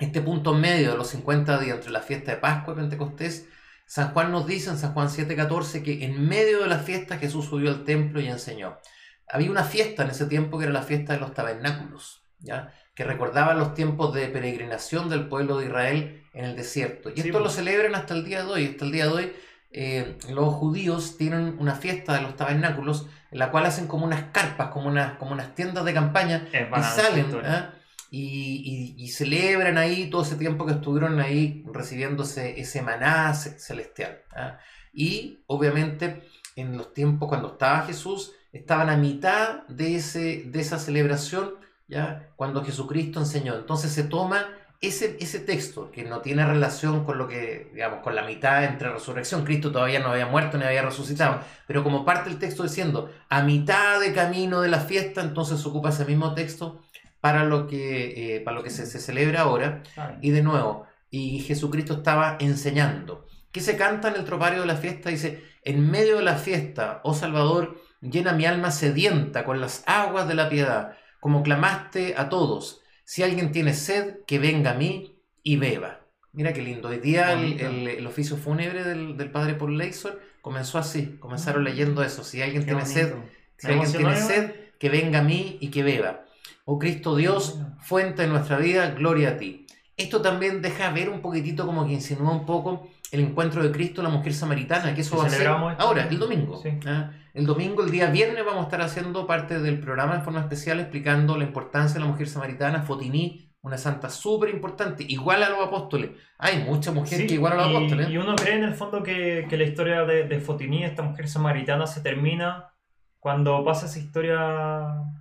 este punto medio de los 50 días entre la fiesta de Pascua y Pentecostés, San Juan nos dice en San Juan 7:14 que en medio de la fiesta Jesús subió al templo y enseñó. Había una fiesta en ese tiempo que era la fiesta de los tabernáculos, ¿ya? que recordaba los tiempos de peregrinación del pueblo de Israel en el desierto. Y esto lo pues. celebran hasta el día de hoy. Hasta el día de hoy eh, los judíos tienen una fiesta de los tabernáculos en la cual hacen como unas carpas, como unas, como unas tiendas de campaña y salen ¿ah? Y, celebran ahí todo ese tiempo que estuvieron ahí recibiéndose ese maná celestial. ¿ah? Y obviamente en los tiempos cuando estaba Jesús, estaban a mitad de, ese, de esa celebración ¿ya? cuando Jesucristo enseñó. Entonces se toma ese, ese texto que no tiene relación con lo que, digamos, con la mitad entre resurrección. Cristo todavía no había muerto ni había resucitado, pero como parte del texto diciendo, a mitad de camino de la fiesta, entonces ocupa ese mismo texto para lo que, eh, para lo que se, se celebra ahora. Y de nuevo, y Jesucristo estaba enseñando. ¿Qué se canta en el tropario de la fiesta? Dice, en medio de la fiesta, oh Salvador, llena mi alma sedienta con las aguas de la piedad como clamaste a todos, si alguien tiene sed, que venga a mí y beba. Mira qué lindo. Hoy día el, oficio fúnebre del, padre Paul Leisor comenzó así. Comenzaron ah. leyendo eso. Si alguien tiene sed, si alguien tiene sed, que venga a mí y que beba. Oh Cristo Dios, fuente de nuestra vida, gloria a ti. Esto también deja ver un poquitito como que insinúa un poco el encuentro de Cristo, la mujer samaritana, que eso va a ser ahora, el domingo. ¿ah? El domingo, el día viernes, vamos a estar haciendo parte del programa en forma especial explicando la importancia de la mujer samaritana, Fotini, una santa súper importante, igual a los apóstoles. Hay mucha mujer que igual a los apóstoles. Y uno cree en el fondo que, que la historia de, de Fotini, esta mujer samaritana, se termina cuando pasa esa historia.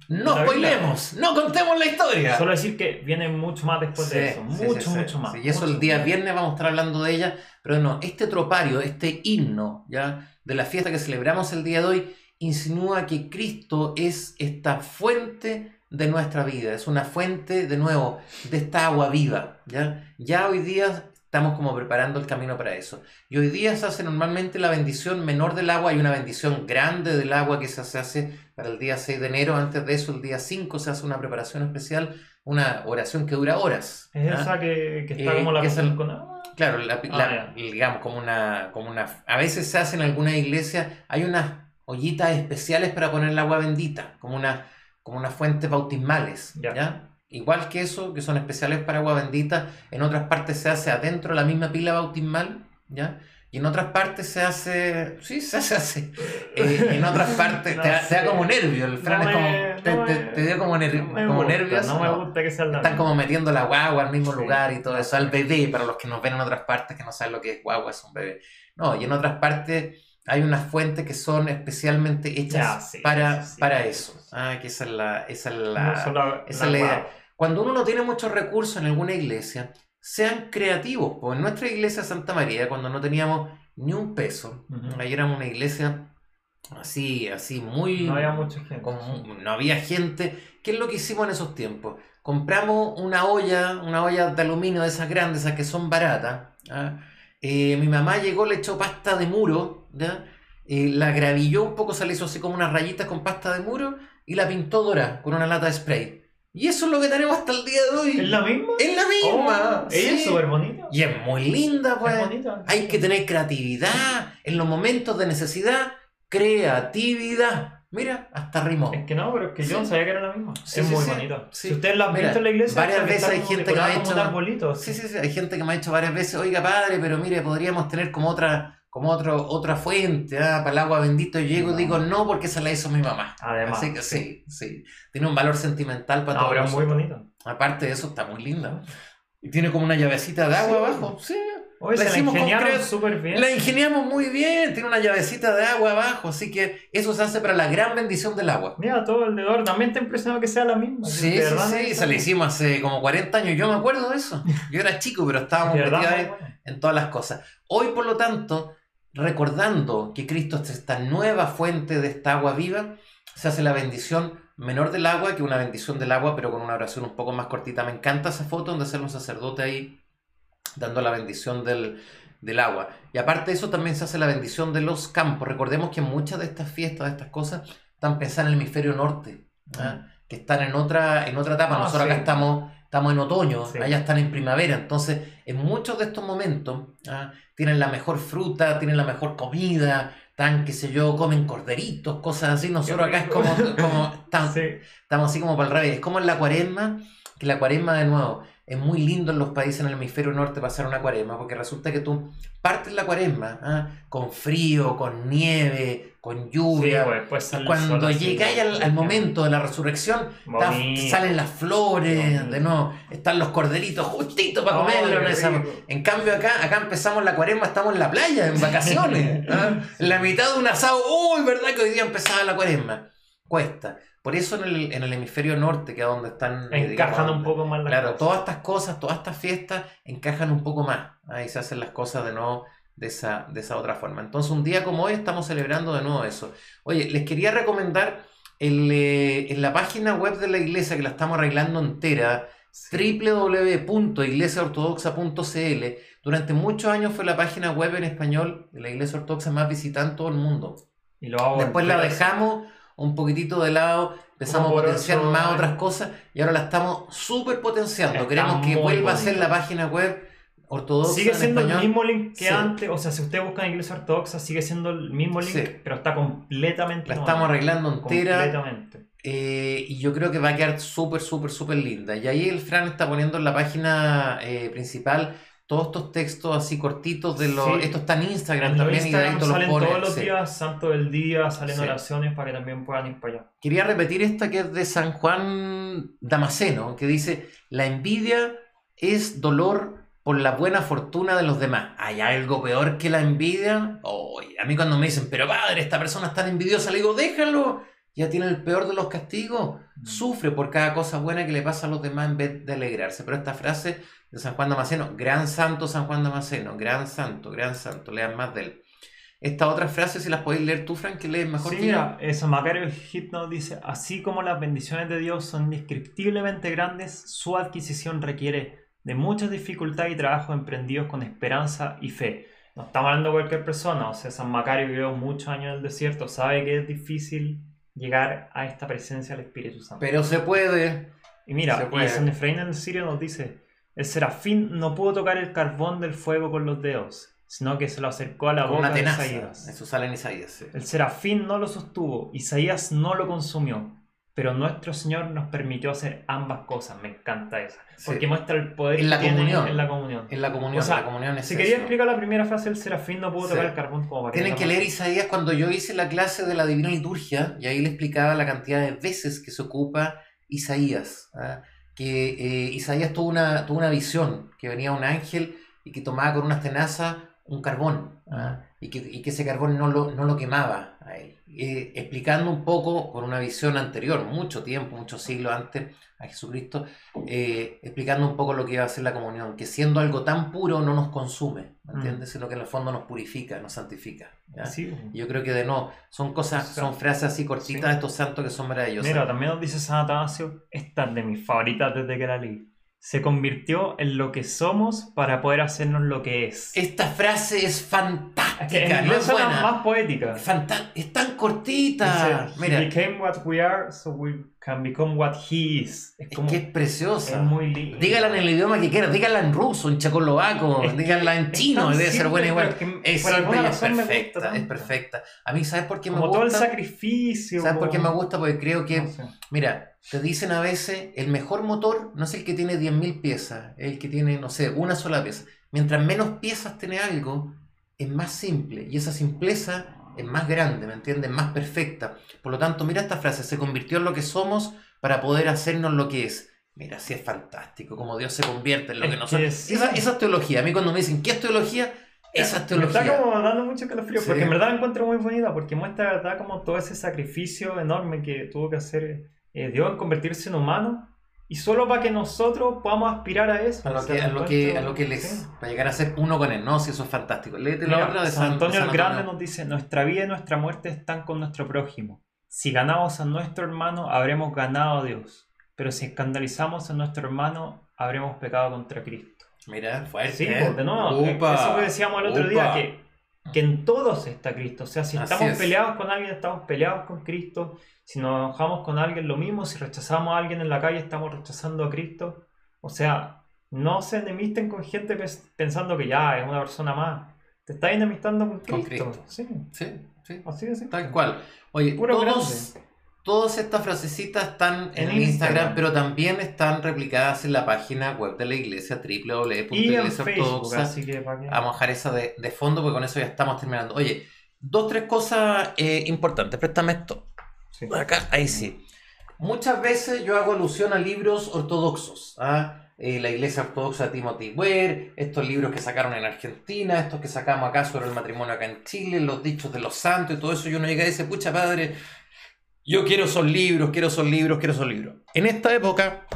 No spoilemos, no contemos la historia. Solo decir que viene mucho más después de eso, mucho, mucho más. y eso el día viernes vamos a estar hablando de ella, pero no, este tropario, este himno ya de la fiesta que celebramos el día de hoy, insinúa que Cristo es esta fuente de nuestra vida, es una fuente, de nuevo, de esta agua viva. Ya, ya hoy día estamos como preparando el camino para eso. Y hoy día se hace normalmente la bendición menor del agua, hay una bendición grande del agua que se hace para el día 6 de enero, antes de eso el día 5 se hace una preparación especial, una oración que dura horas. Es ¿ah? esa que, que está como la eh, con Claro, ah, digamos como una, como una... A veces se hace en alguna iglesia, hay unas ollitas especiales para poner el agua bendita, como una, como una fuente bautismales, ¿ya? Igual que eso, que son especiales para agua bendita, en otras partes se hace adentro la misma pila bautismal, ¿ya? Y en otras partes se hace. Sí, se hace así. <laughs> Eh, en otras partes te, da como nervio. El Fran es como. te, dio como, como nervios. No me gusta que sea Están como metiendo la guagua al mismo lugar y todo eso. Al bebé, para los que nos ven en otras partes que no saben lo que es guagua, es un bebé. No, y en otras partes hay unas fuentes que son especialmente hechas para, para eso. Ah, que esa es la, esa es la, esa es la idea. Cuando uno no tiene muchos recursos en alguna iglesia, sean creativos. Pues en nuestra iglesia Santa María, cuando no teníamos ni un peso, ahí éramos una iglesia así, así muy... No había mucha gente. no había gente. ¿Qué es lo que hicimos en esos tiempos? Compramos una olla, una olla de aluminio de esas grandes, esas que son baratas. ¿ah? Eh, mi mamá llegó, le echó pasta de muro, eh, la gravilló un poco, se le hizo así como unas rayitas con pasta de muro y la pintó dorada con una lata de spray. Y eso es lo que tenemos hasta el día de hoy. ¿Es la misma? Es la misma. Oh, ella es súper bonita. Y es muy linda, pues. Hay que tener creatividad. En los momentos de necesidad, creatividad. Mira, hasta rimó. Es que no, pero es que yo no sabía que era la misma. es muy bonita. Si usted la ha visto en la iglesia, varias veces hay gente que me ha hecho. Sí, sí, sí. Hay gente que me ha dicho varias veces, oiga, padre, pero mire, podríamos tener como otra como otro, otra fuente, ¿ah? para el agua bendito llego y digo no porque se la hizo mi mamá. Además. Así que sí, sí. Tiene un valor sentimental para todo. es muy bonito. Aparte de eso, está muy linda. Y tiene como una llavecita de agua abajo. Sí. Oye, la, ingeniamos súper bien. La ingeniamos muy bien, tiene una llavecita de agua abajo, así que eso se hace para la gran bendición del agua. Mira, todo el dedor, también te impresionado que sea la misma. Sí, sí, sí, se la hicimos hace como 40 años, yo me acuerdo de eso. Yo era chico, pero estábamos <laughs> metidos en todas las cosas. Hoy, por lo tanto, recordando que Cristo es esta nueva fuente de esta agua viva, se hace la bendición menor del agua que una bendición del agua, pero con una oración un poco más cortita. Me encanta esa foto donde sale un sacerdote ahí dando la bendición del, agua. Y aparte de eso también se hace la bendición de los campos. Recordemos que muchas de estas fiestas, de estas cosas, están pensadas en el hemisferio norte, ¿ah? que están en otra, en otra etapa. Ah, Nosotros acá estamos, estamos en otoño, allá están en primavera. Entonces, en muchos de estos momentos, ¿ah? Tienen la mejor fruta, tienen la mejor comida, tan, qué sé yo, comen corderitos, cosas así. Nosotros acá es como, como <laughs> estamos así como para el revés. Es como en la cuaresma, que la cuaresma de nuevo es muy lindo en los países en el hemisferio norte pasar una cuaresma, porque resulta que tú partes la cuaresma ¿ah? con frío, con nieve, con lluvia. Pues, cuando llegáis al, momento de la resurrección, salen las flores, de no, están los corderitos justitos para comerlo. En cambio, acá, acá empezamos la cuaresma, estamos en la playa, en vacaciones. ¿ah? <laughs> En la mitad de un asado, uy, ¿verdad que hoy día empezaba la cuaresma? Cuesta. Por eso en el, en el hemisferio norte, que es donde están... Eh, encajan un poco más las Claro, todas estas cosas, todas estas fiestas encajan un poco más. Ahí se hacen las cosas de nuevo de esa, de esa otra forma. Entonces un día como hoy estamos celebrando de nuevo eso. Oye, les quería recomendar el, eh, en la página web de la iglesia, que la estamos arreglando entera, www.iglesiaortodoxa.cl. Durante muchos años fue la página web en español de la iglesia ortodoxa más visitada en todo el mundo. Y lo hago Después la dejamos un poquitito de lado, empezamos a potenciar más otras cosas y ahora la estamos súper potenciando. Queremos que vuelva a ser la página web ortodoxa. Sigue siendo el mismo link que antes, o sea, si usted busca en Iglesia Ortodoxa, sigue siendo el mismo link, pero está completamente. La estamos arreglando entera. Completamente. Eh, y yo creo que va a quedar súper, súper, súper linda. Y ahí el Fran está poniendo en la página eh, principal todos estos textos así cortitos de los. Esto está en Instagram también y ahí salen todos los días, santo del día, salen oraciones para que también puedan ir para allá. Quería repetir esta que es de San Juan Damasceno, que dice: La envidia es dolor por la buena fortuna de los demás. ¿Hay algo peor que la envidia? a mí cuando me dicen, pero padre, esta persona es tan envidiosa, le digo, déjalo, ya tiene el peor de los castigos. Mm. Sufre por cada cosa buena que le pasa a los demás en vez de alegrarse. Pero esta frase de San Juan Damasceno, gran santo San Juan Damasceno, gran santo, gran santo, lean más de él. Esta otra frase, si las podéis leer tú, Frank, que lees mejor. Sí, mira, San Macario Hipno dice, así como las bendiciones de Dios son indescriptiblemente grandes, su adquisición requiere de mucha dificultad y trabajo emprendidos con esperanza y fe. No estamos hablando de cualquier persona, o sea, San Macario vivió muchos años en el desierto, sabe que es difícil llegar a esta presencia del Espíritu Santo. Pero se puede. Y mira, y San Efraín en el Sirio nos dice, el serafín no pudo tocar el carbón del fuego con los dedos, sino que se lo acercó a la boca de Isaías. Eso sale en Isaías. El serafín no lo sostuvo, Isaías no lo consumió, pero nuestro Señor nos permitió hacer ambas cosas. Me encanta esa. Porque muestra el poder en la comunión. en la comunión. En la comunión. la comunión es si quería explicar la primera frase, el serafín no pudo tocar el carbón como para Tienen que leer Isaías cuando yo hice la clase de la Divina Liturgia y ahí le explicaba la cantidad de veces que se ocupa Isaías. ¿ah? que eh, Isaías tuvo una, tuvo una visión, que venía un ángel y que tomaba con unas tenazas un carbón, ¿ah? y, que, y, que, ese carbón no lo, no lo quemaba. Eh, explicando un poco con una visión anterior, mucho tiempo, muchos siglos antes a Jesucristo, eh, explicando un poco lo que iba a ser la comunión, que siendo algo tan puro no nos consume, ¿me mm. entiendes? Sino que en el fondo nos purifica, nos santifica. Yo creo que de no, son cosas, son frases así cortitas de estos santos que son maravillosas. Mira, también nos dice San Atanasio, esta es de mis favoritas desde que la leí se convirtió en lo que somos para poder hacernos lo que es. Esta frase es fantástica, es no es buena. más poética. es tan cortita. Mira. He became what we are, so we can become what he is. Es, que es preciosa. Es muy linda. Dígala en el idioma que quieras, dígala en ruso, en checoslovaco, dígala en chino, debe ser buena igual. Es, es perfecta, es perfecta. A mí, ¿sabes por qué me gusta? Como todo el sacrificio. ¿Sabes por qué me gusta? Porque creo que, mira, te dicen a veces, el mejor motor no es el que tiene 10.000 piezas, es el que tiene, no sé, una sola pieza. Mientras menos piezas tiene algo, es más simple y esa simpleza es más grande, ¿me entiendes? Más perfecta. Por lo tanto, mira esta frase, se convirtió en lo que somos para poder hacernos lo que es. Mira, sí es fantástico, como Dios se convierte en lo que, nosotros... Esa, esa, es teología. A mí cuando me dicen, ¿qué es teología? Esa es teología. Me está como dando mucho calofrío, porque en verdad la encuentro muy bonita, porque muestra verdad como todo ese sacrificio enorme que tuvo que hacer eh, Dios en convertirse en humano y solo para que nosotros podamos aspirar a eso. A lo, que, a lo, que, a lo que les. Para llegar a ser uno con él, ¿no? Si eso es fantástico. Léete la otra de San, Antonio el Grande nos dice: Nuestra vida y nuestra muerte están con nuestro prójimo. Si ganamos a nuestro hermano, habremos ganado a Dios. Pero si escandalizamos a nuestro hermano, habremos pecado contra Cristo. Mira, fuerte. Sí, ¿eh? de nuevo, eh, eso que decíamos el otro día, que, que en todos está Cristo. O sea, si estamos peleados con alguien, estamos peleados con Cristo. Si nos enojamos con alguien, lo mismo. Si rechazamos a alguien en la calle, estamos rechazando a Cristo. O sea, no se enemisten con gente pensando que ya es una persona más. Te estás enemistando con Cristo. Sí, sí, sí. Así. Tal cual. Oye, todos, todas estas frasecitas están en, Instagram, pero también están replicadas en la página web de la iglesia www.iglesiaortodoxa. Vamos a dejar esa de, de, fondo porque con eso ya estamos terminando. Oye, dos, tres cosas eh, importantes. Préstame esto. Acá, ahí sí. Muchas veces yo hago alusión a libros ortodoxos. ¿ah? Eh, la iglesia ortodoxa Timothy Ware, estos libros que sacaron en Argentina, estos que sacamos acá sobre el matrimonio acá en Chile, los dichos de los santos y todo eso. Y uno llega y dice, pucha padre, yo quiero esos libros, quiero esos libros, quiero esos libros. En esta época,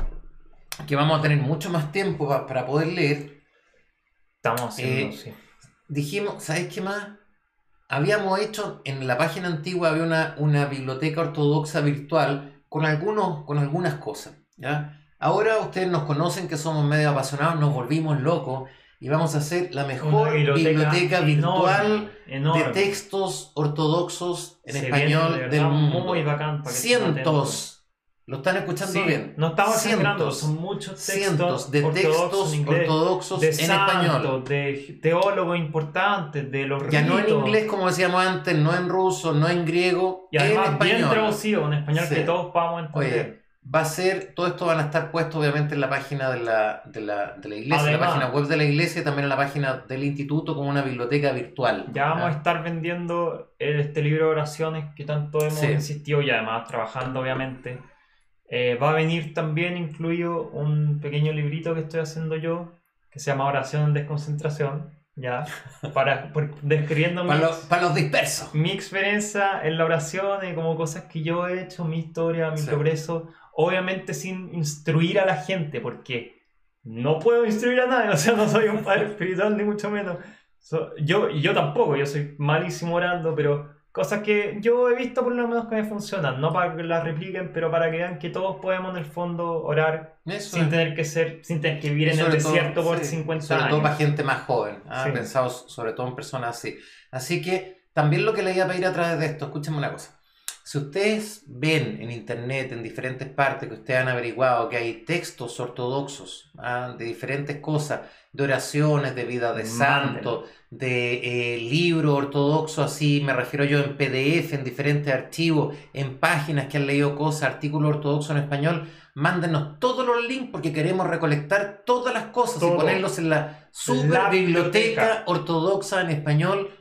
que vamos a tener mucho más tiempo para poder leer, estamos haciendo, eh, dijimos, ¿sabes qué más? habíamos hecho, en la página antigua había una, una biblioteca ortodoxa virtual con, algunos, con algunas cosas. ¿ya? Ahora ustedes nos conocen que somos medio apasionados, nos volvimos locos y vamos a hacer la mejor biblioteca, virtual de textos ortodoxos en español del mundo. Muy bacán Cientos lo están escuchando bien. No estamos cientos, son muchos textos de textos ortodoxos en español. De teólogos importantes, de los Ya no en inglés, como decíamos antes, no en ruso, no en griego, y además en español. bien traducido, en español que todos podamos entender. Va a ser, todo esto van a estar puesto obviamente en la página de la, de la, de la iglesia, en la página web de la iglesia y también en la página del instituto como una biblioteca virtual. Ya vamos a estar vendiendo este libro de oraciones que tanto hemos insistido y además trabajando obviamente. Eh, va a venir también incluido un pequeño librito que estoy haciendo yo, que se llama Oración en Desconcentración, ya, <laughs> para, describiendo para, los, para los dispersos. Mi experiencia en la oración y como cosas que yo he hecho, mi historia, mi progreso, obviamente sin instruir a la gente, porque no puedo instruir a nadie, <laughs> o sea, no soy un padre espiritual ni mucho menos. yo, y yo tampoco, yo soy malísimo orando, pero Cosas que yo he visto por lo menos que me funcionan, no para que las repliquen, pero para que vean que todos podemos en el fondo orar sin tener que ser, sin tener que vivir en el desierto por 50 años. Sobre todo para gente más joven, ¿ah? pensados sobre todo en personas así. Así que también lo que le iba a pedir a través de esto, escúchenme una cosa. Si ustedes ven en internet, en diferentes partes que ustedes han averiguado que hay textos ortodoxos ¿ah? de diferentes cosas, de oraciones, de vida de santo, de eh, libro ortodoxo, así me refiero yo en PDF, en diferentes archivos, en páginas que han leído cosas, artículos ortodoxos en español, mándenos todos los links porque queremos recolectar todas las cosas y ponerlos en la super biblioteca. Ortodoxa en español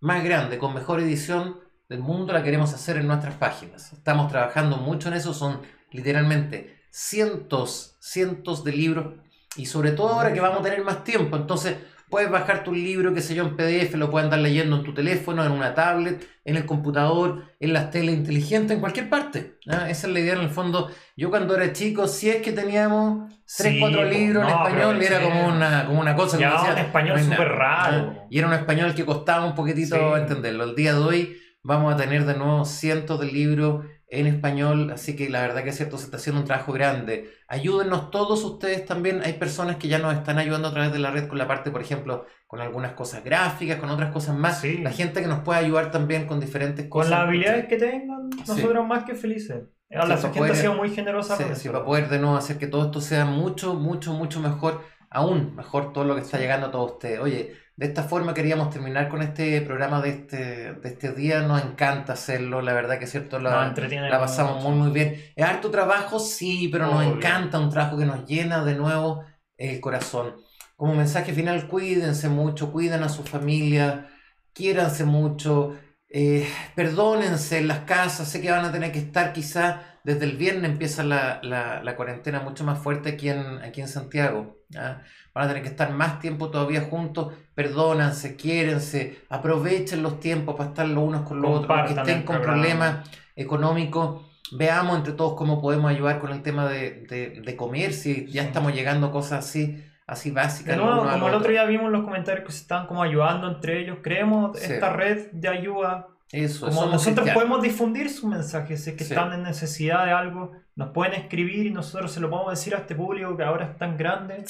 más grande, con mejor edición del mundo, la queremos hacer en nuestras páginas. Estamos trabajando mucho en eso, son literalmente cientos, cientos de libros y sobre todo ahora que vamos a tener más tiempo, entonces puedes bajar tu libro, qué sé yo, en PDF, lo puedes andar leyendo en tu teléfono, en una tablet, en el computador, en las teles inteligentes, en cualquier parte. Esa es la idea en el fondo. Yo cuando era chico, si es que teníamos 3, 4 libros en español, era como una, como una cosa que decía, en español súper raro. Y era un español que costaba un poquitito entenderlo. El día de hoy vamos a tener de nuevo cientos de libros en español, así que la verdad que es cierto, se está haciendo un trabajo grande. Ayúdennos todos ustedes también, hay personas que ya nos están ayudando a través de la red con la parte, por ejemplo, con algunas cosas gráficas, con otras cosas más. La gente que nos puede ayudar también con diferentes cosas. Con las habilidades que tengan, nosotros más que felices. La gente ha sido muy generosa. Sí, sí, para poder de nuevo hacer que todo esto sea mucho, mucho, mucho mejor, aún mejor todo lo que está llegando a todos ustedes. Oye, de esta forma queríamos terminar con este programa de este, de este día. Nos encanta hacerlo, la verdad que es cierto, la, la pasamos muy, muy bien. Es harto trabajo, sí, pero nos encanta, un trabajo que nos llena de nuevo el corazón. Como mensaje final, cuídense mucho, cuiden a su familia. quiéranse mucho, eh, perdónense en las casas, sé que van a tener que estar quizás desde el viernes empieza la, la, cuarentena mucho más fuerte aquí en, aquí en Santiago. Van a tener que estar más tiempo todavía juntos, perdónense, quiérense, aprovechen los tiempos para estar los unos con los otros, que estén con problemas económicos. Veamos entre todos cómo podemos ayudar con el tema de, de, comer, si ya estamos llegando a cosas así así básicas. como el otro día vimos los comentarios que se están como ayudando entre ellos, creemos esta red de ayuda eso, Como nosotros podemos difundir su mensaje, si es que están en necesidad de algo, nos pueden escribir y nosotros se lo podemos decir a este público que ahora es tan grande.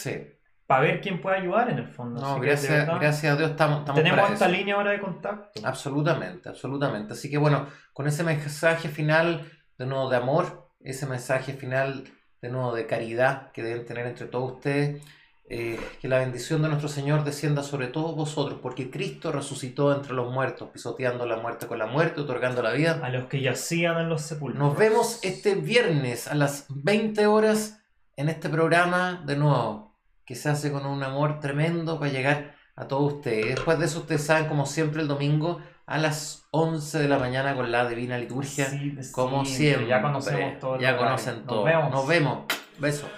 Para ver quién puede ayudar en el fondo. No, gracias, gracias a Dios estamos, Tenemos esta línea ahora de contacto. Absolutamente, absolutamente. Así que bueno, con ese mensaje final de nuevo de amor, ese mensaje final de nuevo de caridad que deben tener entre todos ustedes, eh, que la bendición de nuestro Señor descienda sobre todos vosotros, porque Cristo resucitó entre los muertos, pisoteando la muerte con la muerte, otorgando la vida. A los que yacían en los sepulcros. Nos vemos este viernes a las 20 horas en este programa de nuevo, que se hace con un amor tremendo para llegar a todos ustedes. Después de eso, ustedes saben, como siempre, el domingo a las 11 de la mañana con la Divina Liturgia, como siempre. Ya conocemos todo. Ya conocen todo. Nos vemos. Besos.